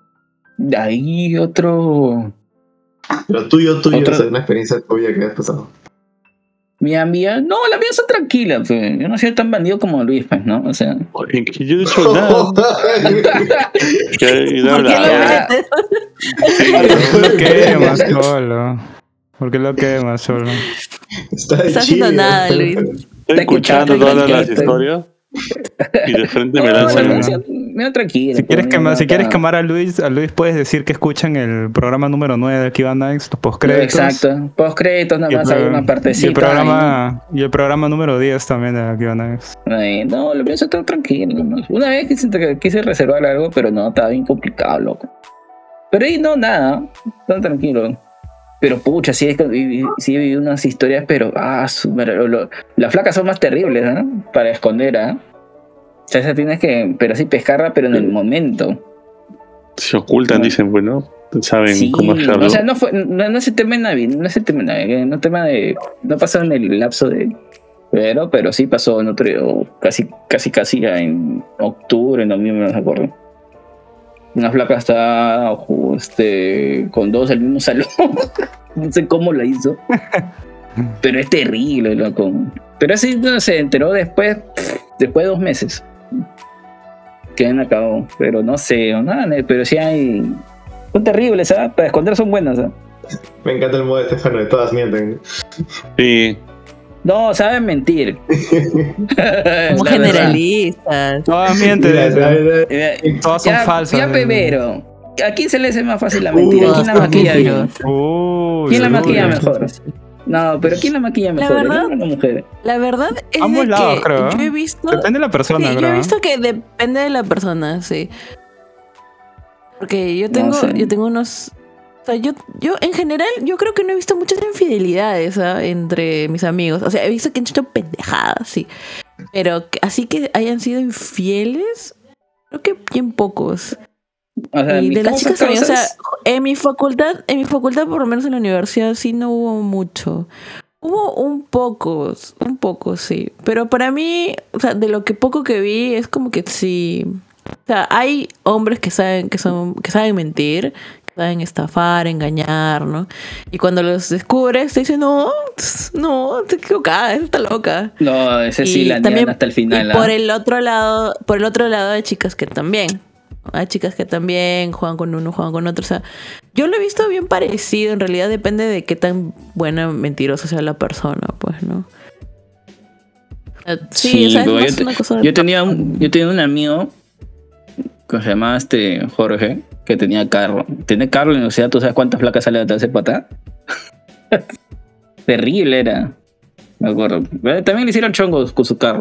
F: De ahí otro.
E: Pero tuyo, tuyo,
F: Otra-
E: o sea, una experiencia tuya que has pasado.
F: Mi amiga. No, la mía son tranquila, pues. Yo no soy tan bandido como Luis, pues, ¿no? O sea.
D: Oye, que yo no he hecho nada. Que-
C: ¿Por qué lo
F: Ya.
C: metes?
B: ¿Por qué lo quemas solo? ¿Por qué lo quemas solo?
E: Está
C: No está haciendo
E: chido.
C: nada, Luis.
D: Estoy escuchando todas las historias y de frente me
F: No,
D: lanzan
F: medio tranquila.
B: Si quieres,
F: pues,
B: quemar,
F: no,
B: si quieres quemar a Luis, a Luis puedes decir que escuchan el programa número 9 de Kiva Nights, los postcréditos.
F: Exacto. Post créditos, nada
B: Y
F: más hay una
B: y
F: partecita.
B: el programa, y el programa número 10 también de Kiva Nights.
F: No, lo pienso estar tranquilo. Una vez quise, quise reservar algo, pero no, estaba bien complicado, loco. Pero ahí no, nada, tan tranquilo. Pero pucha, sí, sí he vivido unas historias, pero ah, su madre, lo- las flacas son más terribles, ¿no? Para esconder, ¿ah? O sea, esa tienes que, pero sí pescarla, pero en el momento.
D: Se ocultan, dicen, bueno, saben
F: Sí,
D: cómo hacerlo.
F: o sea, no fue, no, no es el tema de Navidad, no es el tema de Navidad, no tema de, no pasó en el lapso de, pero, pero sí pasó en otro, casi, casi, casi ya en octubre, noviembre, no me acuerdo. Una flaca está, este, con dos del mismo salón, no sé cómo lo hizo, pero es terrible, loco. Pero así no, se enteró después, después de dos meses. Que han acabado, pero no sé, o nada, pero sí hay, son terribles, ¿sabes? Para esconder son buenas, ¿sabes?
E: Me encanta el modo de Estefano, de todas mienten.
D: Sí,
F: No, saben mentir.
C: Como generalistas.
B: Todas mienten.
F: Eh,
B: Todas son
F: ya,
B: falsas.
F: Ya, Pebero. ¿A quién se le hace más fácil la mentira?
E: Uh,
F: ¿Quién la maquilla.
B: Uy,
F: ¿Quién la maquilla mejor? No, pero ¿quién la maquilla mejor? ¿El
C: verdad-
F: hombre o la mujer?
C: La verdad es
B: Ambos
C: de
B: lados,
C: que
B: creo, ¿eh?
C: yo he visto...
B: Depende de la persona,
C: Sí, yo he
B: ¿eh?
C: visto que depende de la persona, sí. Porque yo tengo,
F: sé.
C: yo tengo unos. O sea, yo, yo en general, yo creo que no he visto muchas infidelidades ¿ah? entre mis amigos. O sea, he visto que han hecho pendejadas, sí. Pero así que hayan sido infieles, creo que bien pocos.
F: O sea,
C: y de las chicas también, o sea, en mi facultad, en mi facultad, por lo menos en la universidad, sí no hubo mucho. Hubo un poco, un poco, sí. Pero para mí, o sea, de lo que poco que vi, es como que sí. O sea, hay hombres que saben, que son, que saben mentir, que saben estafar, engañar, ¿no? Y cuando los descubres, te dicen, no, no, te equivocada, está loca.
F: No, ese sí
C: Y
F: la niegan hasta el final.
C: y
F: ¿ah?
C: por el otro lado, por el otro lado hay chicas que también. Hay chicas que también juegan con uno, juegan con otro. O sea, yo lo he visto bien parecido. En realidad depende de qué tan buena mentirosa sea la persona, pues, ¿no? Sea, Sí, más
F: yo,
C: una cosa de-
F: yo tenía un, yo tenía un amigo que se llamaba este Jorge, que tenía carro. Tenía carro en la universidad, ¿tú sabes cuántas placas sale de ese pata? Terrible era. Me acuerdo. Eh, También le hicieron chongos con su carro.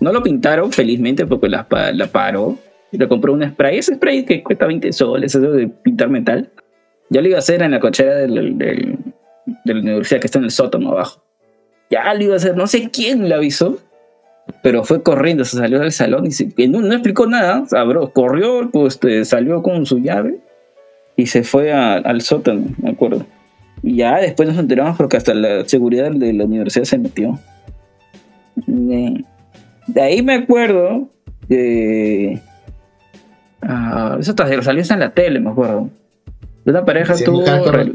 F: No lo pintaron, felizmente, porque la, la paró. Y le compró un spray. Ese spray que cuesta 20 soles, eso de pintar metal. Ya lo iba a hacer en la cochera del, del- de la universidad que está en el sótano abajo. Ya lo iba a hacer, no sé quién le avisó. Pero fue corriendo, se salió del salón y, se- no, explicó nada. Bro, corrió, pues este, salió con su llave y se fue al sótano, me acuerdo. Y ya después nos enteramos porque hasta la seguridad de la universidad se metió. De, de ahí me acuerdo que. Ah, eso hasta salió en la tele, me acuerdo. Una pareja
E: Sí,
F: tuvo.
E: hardcore,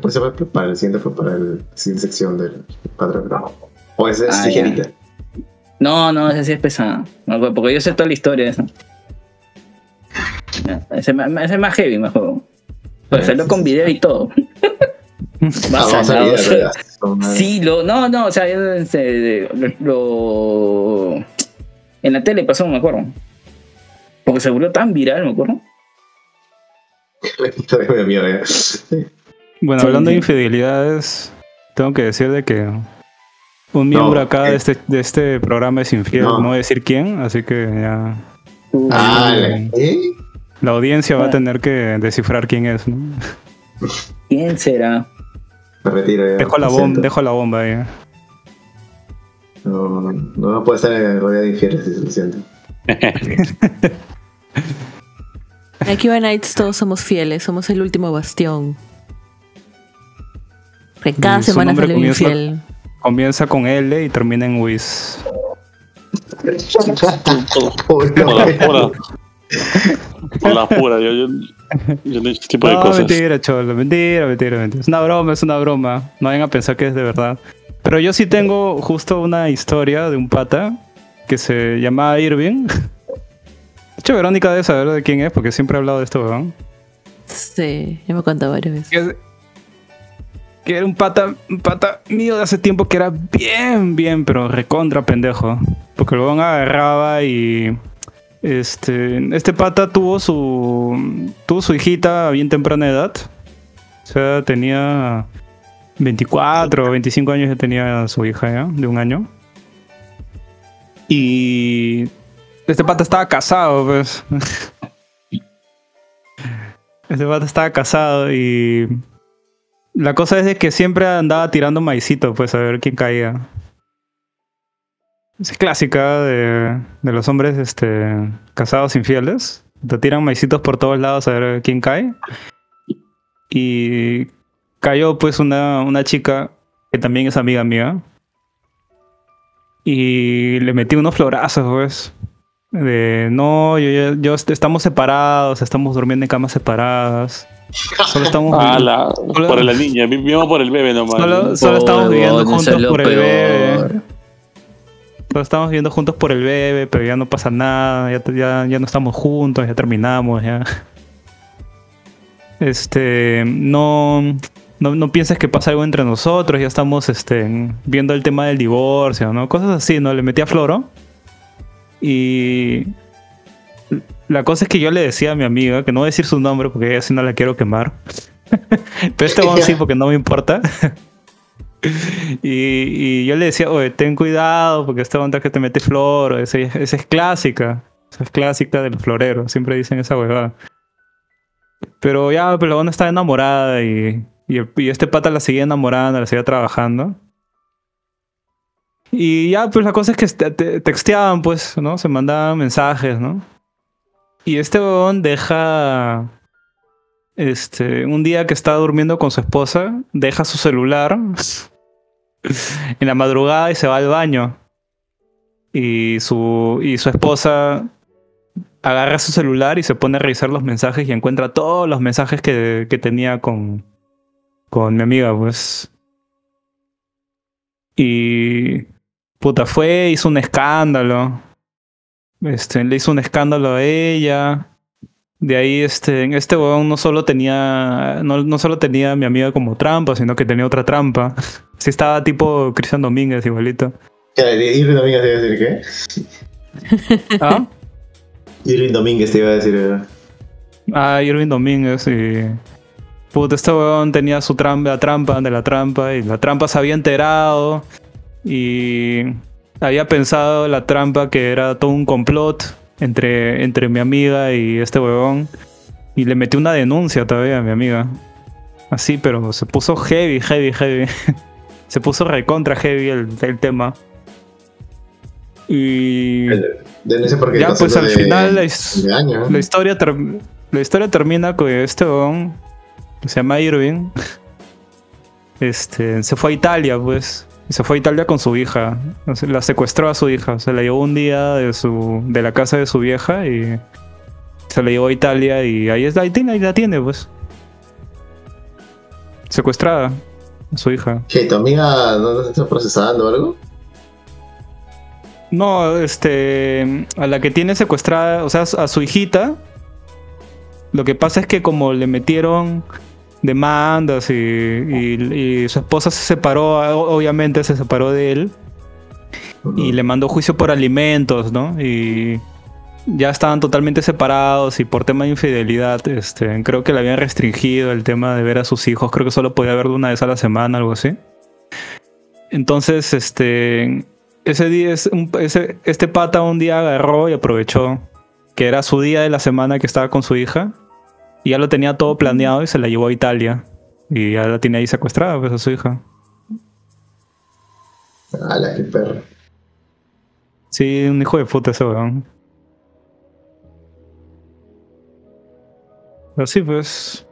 E: por eso para el siguiente fue para el siguiente sección del patrón. O ese es
F: Ah,
E: ligerita.
F: No, no, ese sí es pesado. Me acuerdo, porque yo sé toda la historia de eso. Ya, Ese, ese es más heavy, mejor. Pues salió con video y todo.
E: Ah,
F: Sí, lo, no, no, o sea, yo, este, lo, en la tele pasó, me acuerdo. Porque se volvió tan viral, me acuerdo.
E: Eh.
B: Bueno, hablando de infidelidades, tengo que decir de que un miembro acá
E: eh.
B: de, este, de este programa es infiel,
E: No.
B: no. voy a decir quién, así que ya
E: Ah,
B: Mm.
E: ¿eh?
B: la audiencia va a
F: Ah.
B: tener que descifrar quién es. ¿no?
F: ¿Quién será?
E: Me retiro. ya,
B: Dejo, la bomba,
E: siento.
B: dejo la bomba ahí.
E: No, no, no puede estar rodeado de infieles, lo siento.
C: Aquí va Nights todos somos fieles, somos el último bastión. Que cada
B: Y
C: semana sale un
B: comienza-
C: infiel.
B: Comienza con L y termina en Wiz.
D: Por la pura. Por la pura, yo, yo, yo no he hecho tipo de
B: No,
D: cosas.
B: mentira, cholo, mentira, mentira, mentira. Es una broma, es una broma. No vayan a pensar que es de verdad. Pero yo sí tengo justo una historia de un pata que se llamaba Irving. Hecho, Verónica debe saber de quién es, porque siempre he hablado de esto, weón.
C: Sí, ya me contado varias veces.
B: Que, que era un pata, un pata mío de hace tiempo que era bien, bien, pero recontra pendejo. Porque el weón agarraba y. Este, este pata tuvo su. Tuvo su hijita a bien temprana edad. O sea, tenía 24 o 25 años ya tenía su hija ya, de un año. Y. Este pata estaba casado, pues. Este pata estaba casado y. La cosa es de que siempre andaba tirando maicito, pues a ver quién caía. Es clásica de, de los hombres este, casados infieles. Te tiran maicitos por todos lados a ver quién cae. Y cayó pues una, una chica que también es amiga mía. Y le metí unos florazos, pues. De no, yo, yo- yo- estamos separados, estamos durmiendo en camas separadas. Solo estamos
D: Ah, la, por la niña, vi- vivimos por el bebé nomás.
B: Solo, solo estamos viviendo juntos por el bebé. Solo estamos viviendo juntos por el bebé, pero ya no pasa nada, ya, ya, ya no estamos juntos, ya terminamos, ya. Este, no, no, no pienses que pasa algo entre nosotros, ya estamos este, viendo el tema del divorcio, ¿no? Cosas así, ¿no? Le metí a Floro. Y la cosa es que yo le decía a mi amiga, que no voy a decir su nombre porque ella sí no la quiero quemar. Pero este weón sí, porque no me importa. Y, y yo le decía, oye, ten cuidado porque este onda que te mete flor, esa, esa es clásica. Esa es clásica del florero, siempre dicen esa huevada. Pero ya, pero la onda estaba enamorada y, y, y este pata la seguía enamorando, la seguía trabajando. Y ya, pues la cosa es que te- te- texteaban, pues, ¿no? Se mandaban mensajes, ¿no? Y este huevón deja este, un día que está durmiendo con su esposa, deja su celular en la madrugada y se va al baño. Y su, y su esposa agarra su celular y se pone a revisar los mensajes y encuentra todos los mensajes que, que tenía con, con mi amiga, pues. Y puta, fue, hizo un escándalo. Este, le hizo un escándalo a ella. De ahí, este, este huevón no solo tenía, no, no solo tenía a mi amiga como trampa, sino que tenía otra trampa. Sí estaba tipo Cristian Domínguez igualito.
E: Irving Domínguez te iba a decir qué?
B: ¿Ah?
E: Irving Domínguez te iba a decir. eh,
B: Ah, Irving Domínguez y... Puta, este huevón tenía su trampa, la trampa de la trampa y la trampa se había enterado y había pensado la trampa que era todo un complot entre, entre mi amiga y este huevón y le metió una denuncia todavía a mi amiga. Así, pero se puso heavy, heavy, heavy. se puso recontra heavy el, el tema. Y...
E: Denuncia porque
B: Ya, pues al
E: de-
B: final la, his-
E: de año.
B: la historia, ter- la historia termina con este huevón que se llama Irving. este, se fue a Italia, pues. Y se fue a Italia con su hija. La secuestró a su hija. Se la llevó un día de su de la casa de su vieja y se la llevó a Italia y ahí está, ahí tiene, ahí la tiene, pues. Secuestrada a su hija.
E: ¿Que tu amiga no está procesando o algo?
B: No, este. A la que tiene secuestrada, o sea, a su hijita. Lo que pasa es que como le metieron demandas y, y- y su esposa se separó, obviamente se separó de él. Y le mandó juicio por alimentos, ¿no? Y ya estaban totalmente separados y por tema de infidelidad, este, creo que le habían restringido el tema de ver a sus hijos. Creo que solo podía verlo una vez a la semana, algo así. Entonces, este, ese día, es un- ese, este pata un día agarró y aprovechó que era su día de la semana que estaba con su hija. Y ya lo tenía todo planeado y se la llevó a Italia. Y ya la tiene ahí secuestrada, pues, a su hija.
E: ¡Hala, qué perro!
B: Sí, un hijo de puta ese weón. Pero sí, pues.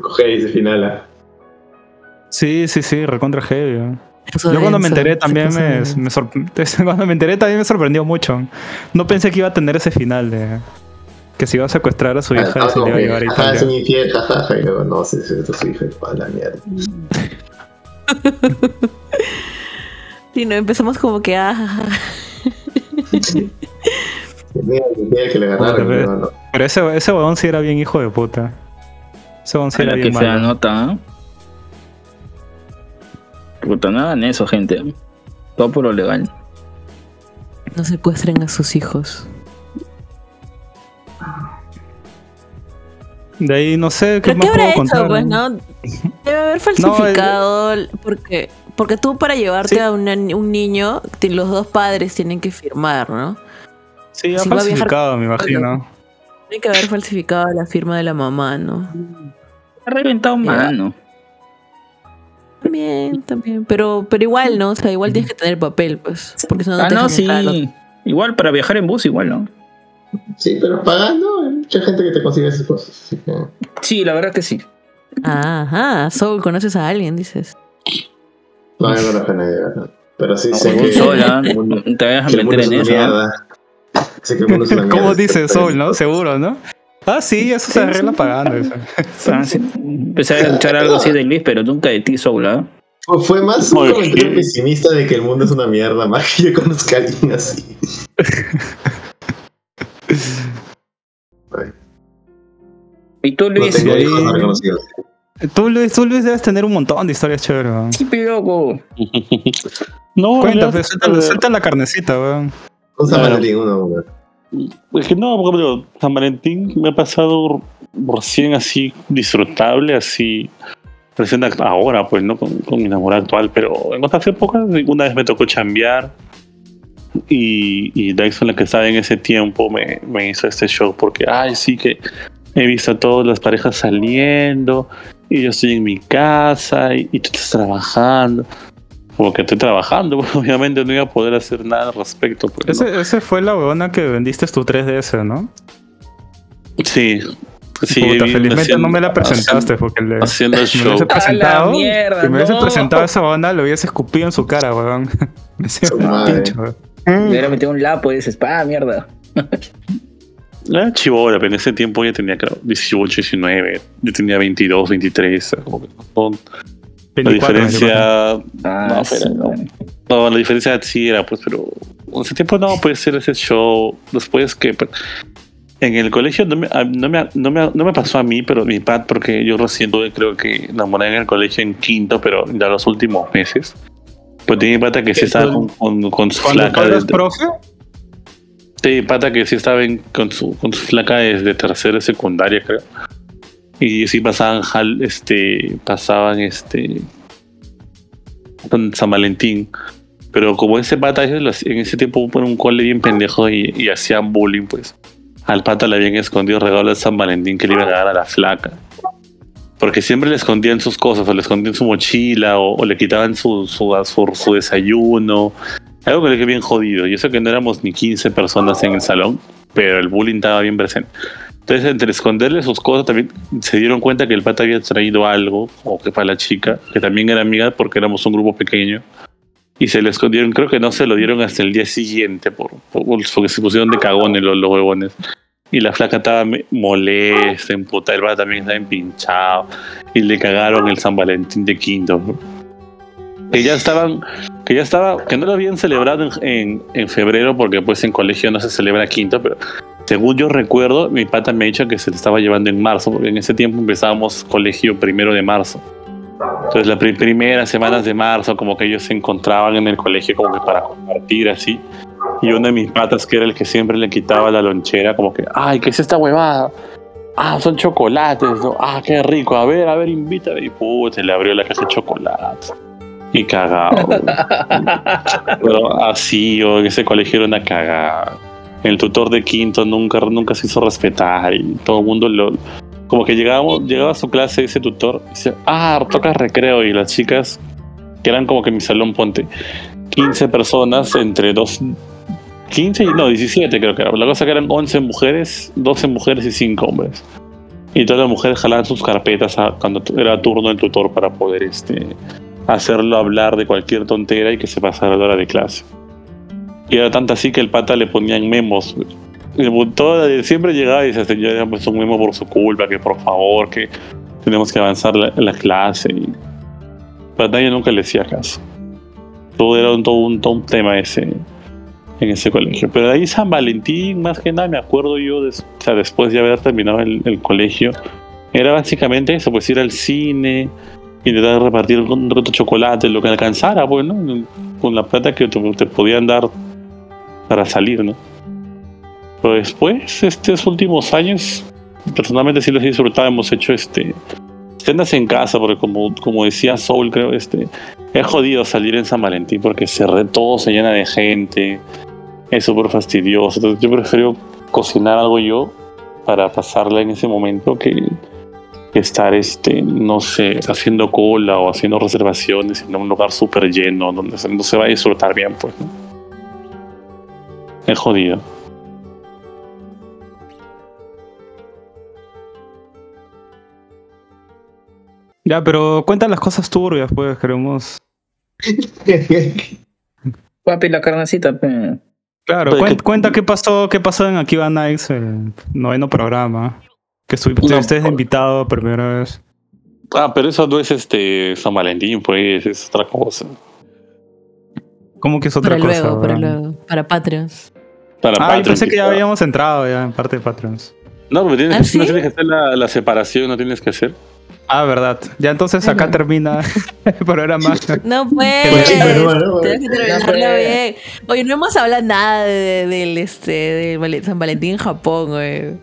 E: Coge ese final. ah.
B: Sí, sí, sí, recontra heavy. Yo cuando me enteré también me, me sorprendió. Cuando me enteré también me sorprendió mucho. No pensé que iba a tener ese final de. Que se iba a secuestrar a su hija y
E: Ah,
B: se le iba a llevar a
E: Ajá, es un
B: Italia.
E: infiel, jajaja. Y luego, no, sí, sí, esto es su hija. A la mierda.
C: Sí, no, empezamos como que, ah,
E: infiel que le agarraron.
B: Joder,
E: pero no.
B: Pero ese, ese weón sí era bien hijo de puta. Ese weón sí era
F: que
B: bien
F: fea
B: malo.
F: nota. ¿eh? Puta, no hagan eso, gente. Todo por lo legal.
C: no secuestren a sus hijos.
B: De ahí no sé qué
C: ¿Pero
B: más
C: qué habrá
B: puedo
C: hecho,
B: contar.
C: pues, no? Debe haber falsificado, porque, porque tú para llevarte
B: Sí.
C: a una- un niño, los dos padres tienen que firmar, ¿no?
B: Sí, ha
C: Si viajar-
B: falsificado, me imagino.
C: Tiene que haber falsificado la firma de la mamá, ¿no?
F: Ha reventado mano.
C: También, también. Pero, pero igual, ¿no? O sea, igual tienes que tener papel, pues. Porque si no, no
F: ah,
C: te
F: no, sí.
C: entrar
F: Igual para viajar en bus, igual, ¿no?
E: Sí, pero pagando, hay mucha gente que te consigue esas cosas. así que-
F: Sí, la verdad que sí.
C: Ajá, Soul, conoces a alguien, dices.
E: No, yo no lo nadie, ¿verdad? Pero sí sé que,
F: ¿ah?
E: el mundo-
F: Te vayas a
E: que el mundo
F: meter
E: es
F: en
E: una
F: eso.
E: mierda. Sé que el mundo es una mierda.
B: ¿Cómo dice Soul, no? Seguro, ¿no? Ah, sí, eso se arregla pagando. eso.
F: Ah, sí. Empecé a escuchar algo así de Luis, pero nunca de ti, Soul, ¿ah?
E: Fue- Fue más un comentario pesimista de que el mundo es una mierda, más que yo conozca a alguien así.
F: Y tú,
E: No
F: Luis,
E: tengo
B: ahí-
E: hijos no reconocidos.
B: Tú, Luis, tú, Luis, debes tener un montón de historias chéveres. weón.
F: sí, pero loco.
D: no,
B: Cuenta, pues, suelta, suelta la carnecita, weón.
E: Un San. Valentín, uno, uno.
D: Es que no, por ejemplo, San Valentín me ha pasado recién así disfrutable, así recién ahora, pues, ¿no? Con, con mi enamorada actual, pero en otras épocas, una vez me tocó chambear y, y Dyson, la que estaba en ese tiempo, me, me hizo este show porque, ay, sí que he visto a todas las parejas saliendo y yo estoy en mi casa y, y tú estás trabajando. Como que estoy trabajando, pues, obviamente no iba a poder hacer nada al respecto. Pues, ¿no?
B: Ese, fue la huevona que vendiste tu 3DS, ¿no?
D: Sí. Sí,
B: Puta, felizmente
D: haciendo-
B: no me la presentaste porque le,
D: Haciendo el
B: me
D: show.
B: hubiese presentado,
F: mierda,
B: si me hubiese
F: no.
B: presentado esa onda, lo hubiese escupido en su cara, weón. Me pincho, weón.
F: Me hubiera metido un lapo y dices, pa, mierda.
D: Era chivola, pero en ese tiempo ya tenía creo, 18, 19. Yo tenía 22, 23. como que no- La
B: 24,
D: diferencia.
F: Ah,
D: No,
F: sí,
D: pero no. No, la diferencia sí era, pues, pero en ese tiempo no puede ser ese show. Después que pero, en el colegio no me, a- no, me, no, me, no me pasó a mí, pero mi pad, porque yo recién tuve, creo que enamoré en el colegio en quinto, pero ya los últimos meses. Pues tenía mi pata que sí estaba con, con, con su flaca. desde-
B: profe,
D: Sí, pata que sí estaba con, su, con su flaca desde tercera secundaria, creo. Y sí pasaban este, pasaban este con San Valentín. Pero como ese pata en ese tiempo fue un cole bien pendejo y, hacían bullying, pues. Al pata le habían escondido regalos de San Valentín que le iban a dar a la flaca. Porque siempre le escondían sus cosas, o le escondían su mochila, o, le quitaban su, su, su desayuno. Algo que le quedó bien jodido. Y eso que no éramos ni 15 personas en el salón, pero el bullying estaba bien presente. Entonces, entre esconderle sus cosas, también se dieron cuenta que el pata había traído algo, o que para la chica, que también era amiga porque éramos un grupo pequeño. Y se lo escondieron, creo que no se lo dieron hasta el día siguiente, por, por- porque se pusieron de cagones los, los huevones. Y la flaca estaba molesta, emputada, el pata también estaba empinchado. Y le cagaron el San Valentín de quinto. Que ya estaban, que ya estaba, que no lo habían celebrado en, en, febrero, porque pues en colegio no se celebra quinto, pero según yo recuerdo, mi pata me ha dicho que se le estaba llevando en marzo, porque en ese tiempo empezábamos colegio primero de marzo. Entonces, las pri- primeras semanas de marzo, como que ellos se encontraban en el colegio como que para compartir así. Y uno de mis patas, que era el que siempre le quitaba la lonchera, como que, ay, ¿qué es esta huevada? Ah, son chocolates, ¿no? Ah, qué rico, a ver, a ver, invítame. Y puta, le abrió la caja de chocolates. Y cagado. Pero así, o en ese colegio era una cagada. El tutor de quinto nunca, nunca se hizo respetar y todo el mundo lo. Como que llegábamos, llegaba a su clase ese tutor y decía, ah, toca recreo. Y las chicas, que eran como que mi salón, ponte 15 personas entre dos. 15 y no, 17 creo que era. La cosa que eran 11 mujeres, 12 mujeres y 5 hombres. Y todas las mujeres jalaban sus carpetas a- cuando era turno del tutor para poder este, hacerlo hablar de cualquier tontera y que se pasara la hora de clase. Y era tanto así que el pata le ponían memos. Todo- siempre llegaba y decía, señor, ya pues un memo por su culpa, que por favor, que tenemos que avanzar la, la clase. Y pero nadie nunca le hacía caso. Todo era un, todo, un, todo un tema ese en ese colegio. Pero de ahí San Valentín, más que nada, me acuerdo yo, des- o sea, después de haber terminado el, el colegio, era básicamente eso, pues ir al cine, intentar repartir un roto chocolate, lo que alcanzara, pues, ¿no? Con la plata que te, te podían dar para salir, ¿no? Pero después, estos últimos años, personalmente sí los he disfrutado, hemos hecho este cenas en casa, porque como, como decía Soul, creo, este, es jodido salir en San Valentín porque se re, todo se llena de gente, es súper fastidioso. Entonces yo prefiero cocinar algo yo para pasarla en ese momento que, que estar, este, no sé, haciendo cola o haciendo reservaciones en un lugar súper lleno donde no se va a disfrutar bien, pues. ¿no? Es jodido.
B: Ya, pero cuenta las cosas turbias, pues, queremos.
F: Papi, la carnecita, pe.
B: Claro,
D: Pero
B: cuen-
D: que-
B: cuenta qué pasó, qué pasó en Akiva Nights, el noveno programa. Que estuviste
D: No,
B: ustedes
D: por-
B: invitado primera vez.
D: Ah, pero eso no es este San Valentín, pues, es otra cosa.
B: ¿Cómo que es otra
C: Para
B: cosa?
C: luego, para luego. Para Patreons.
D: Para
B: Ah, yo
D: Patreon,
B: pensé que ya habíamos entrado ya en parte de Patreons.
D: No, pero tienes,
C: ¿Ah,
D: no tienes que hacer la, la separación, no tienes que hacer.
B: Ah, verdad. Ya entonces acá
C: Bueno.
B: termina el programa.
C: No puedes.
E: Pues,
C: Tienes que terminarlo bien. Oye, no hemos hablado nada de- del este del Vale- San Valentín en Japón, güey.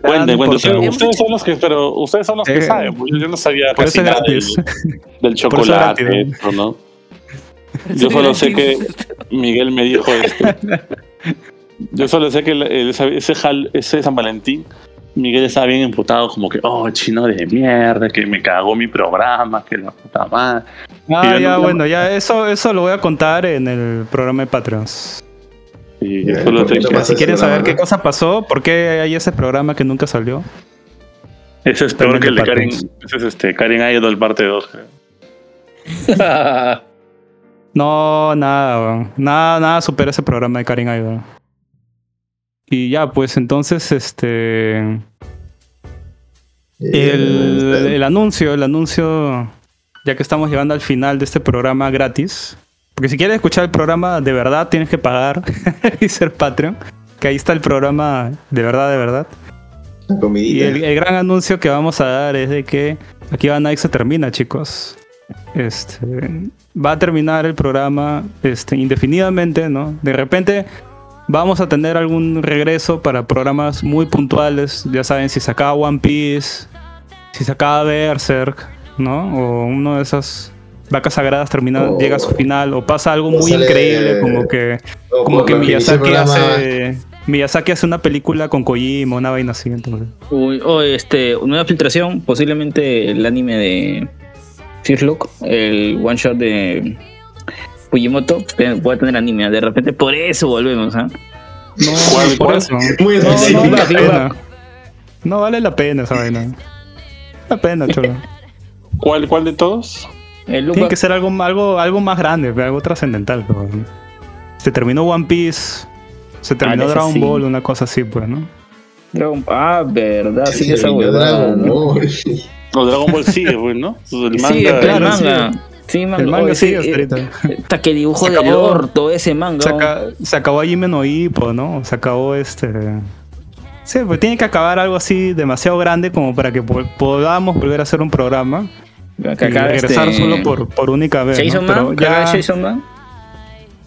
D: Cuenten, cuenten. Ustedes, son los que, pero ustedes son los que
B: Eh,
D: saben. Yo no sabía
B: Por
D: casi nada del, del chocolate, ¿no? Yo solo sé que Miguel me dijo esto. Yo solo sé que el- ese, ese jal- ese San Valentín, Miguel estaba bien emputado, como que, oh, chino de mierda, que me cagó mi programa, que la puta madre.
B: Ah, ya, bueno, ya eso, eso lo voy a contar en el programa de Patreons.
D: Y.
B: Si quieren saber qué cosa pasó, por qué hay ese programa que nunca salió.
D: ese es peor que el de Karen, ese es este, Karen Idol parte 2, creo.
B: No, nada, weón. nada, nada supera ese programa de Karen Idol. Y ya, pues entonces, este. El, el anuncio, el anuncio, ya que estamos llegando al final de este programa gratis. Porque si quieres escuchar el programa de verdad, tienes que pagar y ser Patreon. Que ahí está el programa de verdad, de verdad.
E: La
B: Y el, el gran anuncio que vamos a dar es de que aquí va Nike se termina, chicos. Este, va a terminar el programa este, indefinidamente, ¿no? De repente vamos a tener algún regreso para programas muy puntuales. Ya saben, si se acaba One Piece, si se acaba Berserk, ¿no? O uno de esas vacas sagradas termina,
E: O-
B: llega a su final, o pasa algo
E: o
B: muy
E: sale-
B: increíble, como que como que Miyazaki hace Miyazaki hace una película con Kojima, una vaina así, entonces.
F: Uy, oh, este, nueva filtración, posiblemente el anime de Firlock, el one shot de Fujimoto, te- puede tener anime. De repente por eso volvemos, ¿ah?
B: No,
D: ¿Cuál,
B: por
D: cuál?
B: eso.
E: Muy
B: No, vale la pena. No vale la pena esa vaina. La pena, cholo.
D: ¿Cuál, ¿Cuál de todos?
F: El
B: Tiene que ser algo, algo, algo más grande, algo trascendental. pero- Se terminó One Piece, se terminó
F: ese
B: Dragon
F: sí.
B: Ball, una cosa así, pues, ¿no?
F: Dragon- Ah, verdad, sí,
E: Se
F: esa.
E: Dragon
F: ¿no?
E: Ball.
D: O Dragon Ball sigue, pues, ¿no? El manga.
F: Sigue, pero el
B: claro,
F: manga. Sí, manga.
B: El manga
F: Oye,
B: sigue
F: sí,
B: hasta
F: eh,
B: ahorita.
F: Hasta que dibujo
B: Se acabó-
F: orto ese manga.
B: Se, aca- se acabó Jime no Ippo, ¿no? Se acabó este. Sí, pues tiene que acabar algo así demasiado grande como para que po- podamos volver a hacer un programa
F: Que
B: regresar
F: este-
B: solo por, por única vez. ¿no?
F: Jason
B: Pero
F: Man,
B: ya-
F: Jason Man.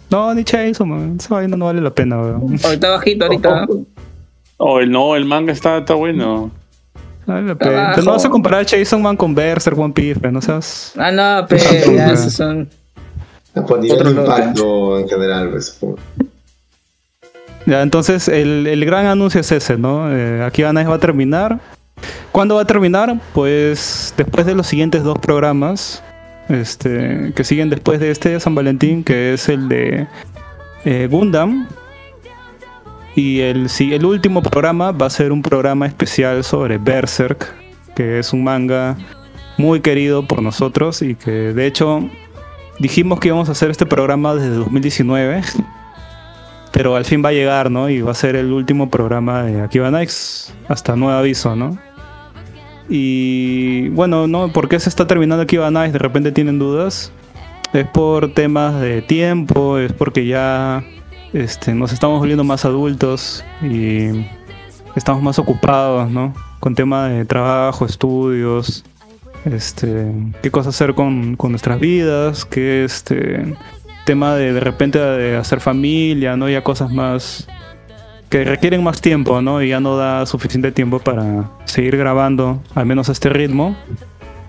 B: No, ni Jason, man. Esa vaina no vale la pena, weón.
F: Ahorita bajito, ahorita.
D: Oh, el, no, el manga está, está bueno.
B: No vale la pena.
F: Abajo.
B: Entonces, no vas a comparar a Jason Man con Berserk, One Piece, pero no seas.
F: Ah, no, pero ya esos son.
E: Por nivel
F: Otro
E: de
F: lote.
E: impacto en general, pues.
B: Ya, entonces el, el gran anuncio es ese, ¿no? Eh, aquí Anais va a terminar. ¿Cuándo va a terminar? Pues después de los siguientes dos programas este, que siguen después de este de San Valentín, que es el de eh, Gundam. Y el, si- el último programa va a ser un programa especial sobre Berserk, que es un manga muy querido por nosotros y que de hecho dijimos que íbamos a hacer este programa desde 2019 pero al fin va a llegar, ¿no? Y va a ser el último programa de Akiba Nights, hasta nuevo aviso, ¿no? Y bueno, ¿no? ¿Por qué se está terminando Akiba Nights? De repente tienen dudas. Es por temas de tiempo, es porque ya este, nos estamos volviendo más adultos y estamos más ocupados, ¿no? Con tema de trabajo, estudios, este, qué cosa hacer con, con nuestras vidas, qué este, tema de de repente de hacer familia, ¿no? Ya cosas más que requieren más tiempo, ¿no? Y ya no da suficiente tiempo para seguir grabando, al menos a este ritmo,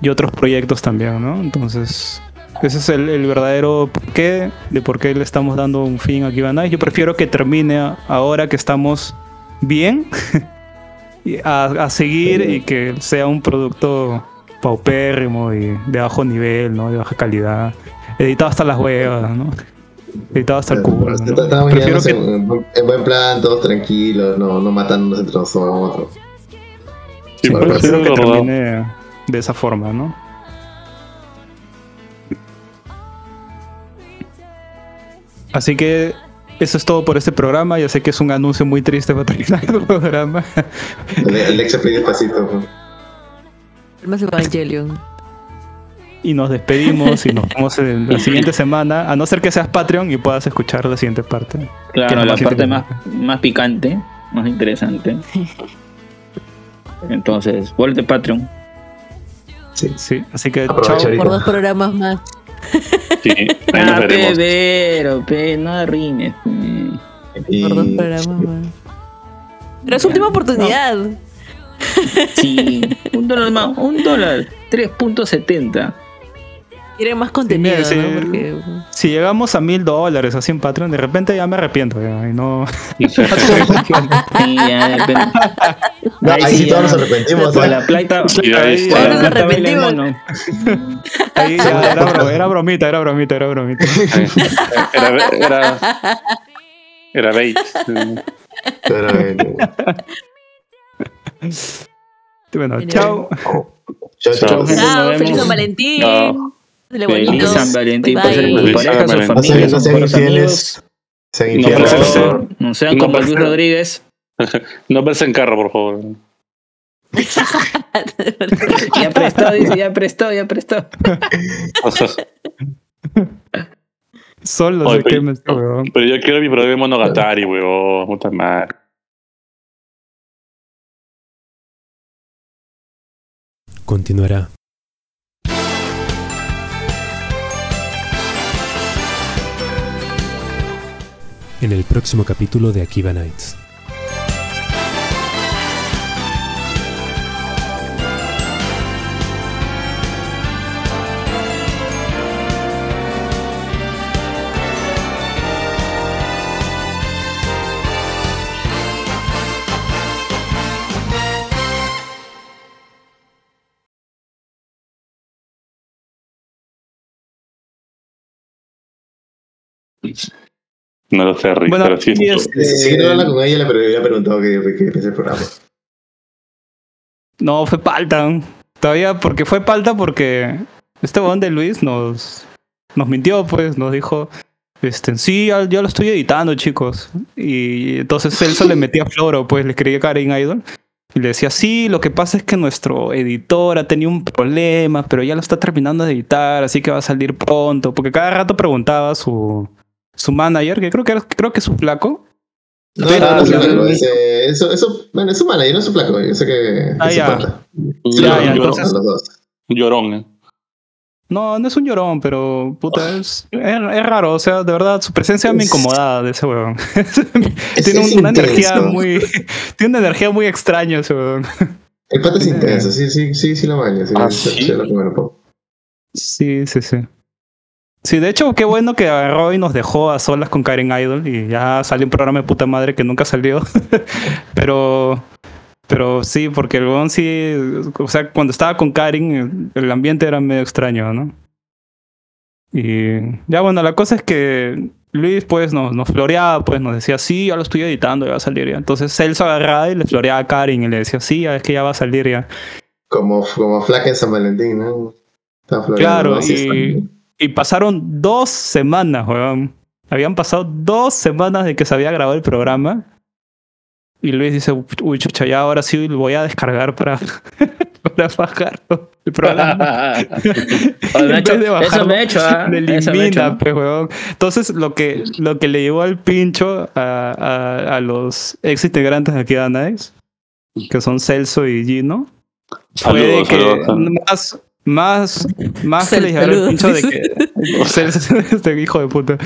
B: y otros proyectos también, ¿no? Entonces, ese es el, el verdadero porqué de por qué le estamos dando un fin a Kibanai. Yo prefiero que termine ahora que estamos bien, a, a seguir y que sea un producto paupérrimo y de bajo nivel, ¿no? De baja calidad. Editado hasta las huevas, ¿no? Editado hasta el culo. ¿no?
E: Estamos
B: Prefiero que,
E: en, en- en buen plan, todos tranquilos, no, no matándonos entre nosotros.
D: Sí,
E: Bueno,
B: prefiero que termine de esa forma, ¿no? Así que eso es todo por este programa. Ya sé que es un anuncio muy triste para terminar el programa.
E: Se pide despacito.
C: Más Evangelion.
B: Y nos despedimos y nos vemos en la siguiente semana. A no ser que seas Patreon y puedas escuchar la siguiente parte.
F: Claro, la
B: más
F: parte más, más picante, más interesante. Entonces, vuelve Patreon.
E: Sí.
B: Sí, así que chao.
C: Por dos programas más.
D: Sí, ahí nos
F: Ah,
D: veremos.
F: pero, pe, no.
E: Y,
C: Por dos programas más. Pero es última oportunidad.
F: Sí, un dólar más, un dólar, 3.70.
C: Quieren más contenido,
B: mira, sí.
C: ¿no? Porque
B: Si llegamos a mil dólares así en Patreon, de repente ya me arrepiento. ya, y no.
E: Ahí sí todos nos arrepentimos. ¿eh?
F: la plata.
D: Ahí
C: Todos nos arrepentimos.
B: Ahí ya era, bro- era bromita, era bromita, era bromita.
D: Era, era, era bait.
B: Bueno, chao.
E: chao,
D: Chao.
E: chao.
C: Feliz San Valentín.
D: Chao.
F: Feliz. San Valentín. Ser con
C: bye.
F: su pareja, su
D: Valentín.
E: No sean,
F: familia, sus
E: sean
F: buenos amigos.
E: infieles. Sean
D: No,
E: infieles.
F: sean como Luis Rodríguez.
D: No en carro, por favor.
F: Ya prestó, dice, ya prestó, ya prestó.
B: Solo
D: Oye,
B: se
D: pero-
B: quema este huevón.
D: Pero yo quiero mi programa Monogatari, weón. Puta madre.
A: Continuará. En el próximo capítulo de Akiba Nights.
D: No lo sé, Rick,
B: Bueno,
D: pero sí.
B: este-
E: Si no habla con ella, le, pre- le he preguntado qué qué es el programa.
B: No, fue palta. Todavía, porque fue palta porque este weón de Luis nos, nos mintió, pues, nos dijo, este, sí, ya, ya lo estoy editando, chicos. Y entonces Celso le metía floro, pues, le escribía Karen Idol. Y le decía, sí, lo que pasa es que nuestro editor ha tenido un problema, pero ya lo está terminando de editar, así que va a salir pronto. Porque cada rato preguntaba su, su manager, que creo que, creo que es su flaco.
E: No, no, no, es su flaco, ese- eso, eso, bueno, es su manager, no es su flaco, yo sé que
B: Ah,
E: es su
B: ya.
E: Sí,
B: Ya,
E: lo-
B: ya,
D: llorón,
E: lo-
B: entonces-
E: los dos.
D: un llorón, ¿eh?
B: No, no es un llorón, pero puta, es, es, es raro. O sea, de verdad, su presencia me incomodaba de ese weón. Tiene
E: es
B: una energía muy. tiene una energía muy extraña ese weón.
E: El pata es intenso, sí, sí, sí, sí lo baño, sí,
D: ¿Ah,
E: sí, lo.
B: Sí, sí, sí. Sí, de hecho, qué bueno que agarró y nos dejó a solas con Karen Idol y ya salió un programa de puta madre que nunca salió. pero, pero sí, porque el weón sí, o sea, cuando estaba con Karen, el ambiente era medio extraño, ¿no? Y ya bueno, la cosa es que Luis pues nos, nos floreaba, pues nos decía, sí, ya lo estoy editando, ya va a salir ya. Entonces Celso agarraba y le floreaba a Karen y le decía, sí, ya es que ya va a salir ya.
E: Como, como flaca en San Valentín, ¿no? Está floreando,
B: Claro, y-
E: está-
B: Y pasaron dos semanas, weón. Habían pasado dos semanas de que se había grabado el programa. Y Luis dice, uy, chucha, ya ahora sí lo voy a descargar para, para bajarlo. El programa.
F: Me
B: En
F: hecho-
B: vez de
F: eso
B: bajarlo,
F: me ha hecho, ¿ah?
B: le
F: Eso me ha hecho.
B: elimina, pues, weón. Entonces, lo que, lo que le llevó al pincho a, a, a los ex integrantes de aquí de Anaex, que son Celso y Gino, fue
D: Saludos,
B: que
D: saludos.
B: más, más, más que
C: Cel-
B: le llevaron el pincho de que este hijo de puta.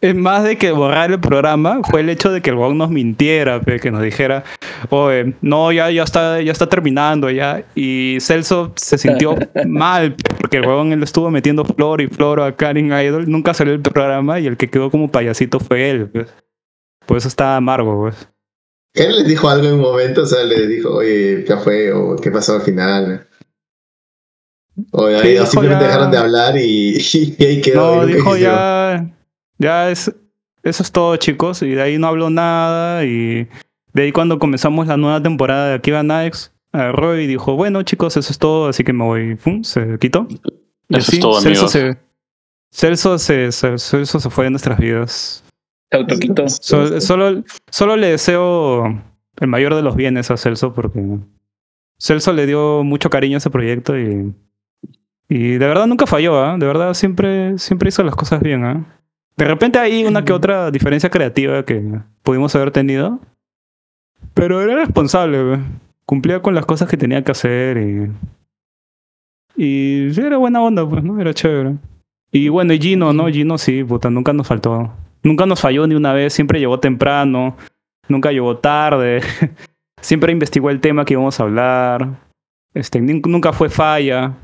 B: Es más de que borrar el programa fue el hecho de que el weón nos mintiera, pe, que nos dijera, oye, no, ya, ya está, ya está terminando ya. Y Celso se sintió mal, pe, porque el weón le estuvo metiendo flor y flor a Karen Idol, nunca salió el programa y el que quedó como payasito fue él. Pues. Por eso está amargo, pues.
E: Karen les dijo algo en un momento, o sea, le dijo, oye, ¿qué fue? o ¿qué pasó al final? O ahí
B: dijo
E: simplemente
B: ya-
E: dejaron de hablar y, y ahí quedó.
B: No, dijo ya, ya es, eso es todo chicos, y de ahí no habló nada, y de ahí cuando comenzamos la nueva temporada de Akiva Nikes, agarró y dijo, bueno chicos, eso es todo, así que me voy, pum, se quitó. Y
D: Eso
B: así,
D: es todo,
B: Celso
D: amigos.
B: se, Celso se, se- Celso se fue de nuestras vidas.
F: Se autoquitó.
B: Sol- solo, solo le deseo el mayor de los bienes a Celso porque Celso le dio mucho cariño a ese proyecto y, y de verdad nunca falló, ¿ah? De verdad siempre, siempre hizo las cosas bien, ¿ah? De repente hay una que otra diferencia creativa que pudimos haber tenido, pero era responsable, cumplía con las cosas que tenía que hacer y y sí, era buena onda, pues, ¿no? Era chévere. Y bueno, y Gino, ¿no? Gino sí, puta, nunca nos faltó. Nunca nos falló ni una vez, siempre llegó temprano, nunca llegó tarde, siempre investigó el tema que íbamos a hablar, este, nunca fue falla,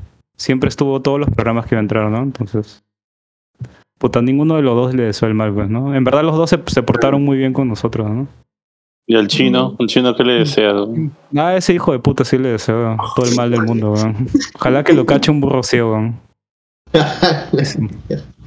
B: siempre estuvo todos los programas que iba a entrar, ¿no? Entonces, puta, ninguno de los dos le deseó el mal, pues, ¿no? En verdad los dos se, se portaron muy bien con nosotros, ¿no?
D: Y al chino, ¿el chino qué le desea?
B: Ah, ese hijo de puta sí le deseo todo el mal del mundo, weón. Ojalá que lo cache un burro ciego, weón.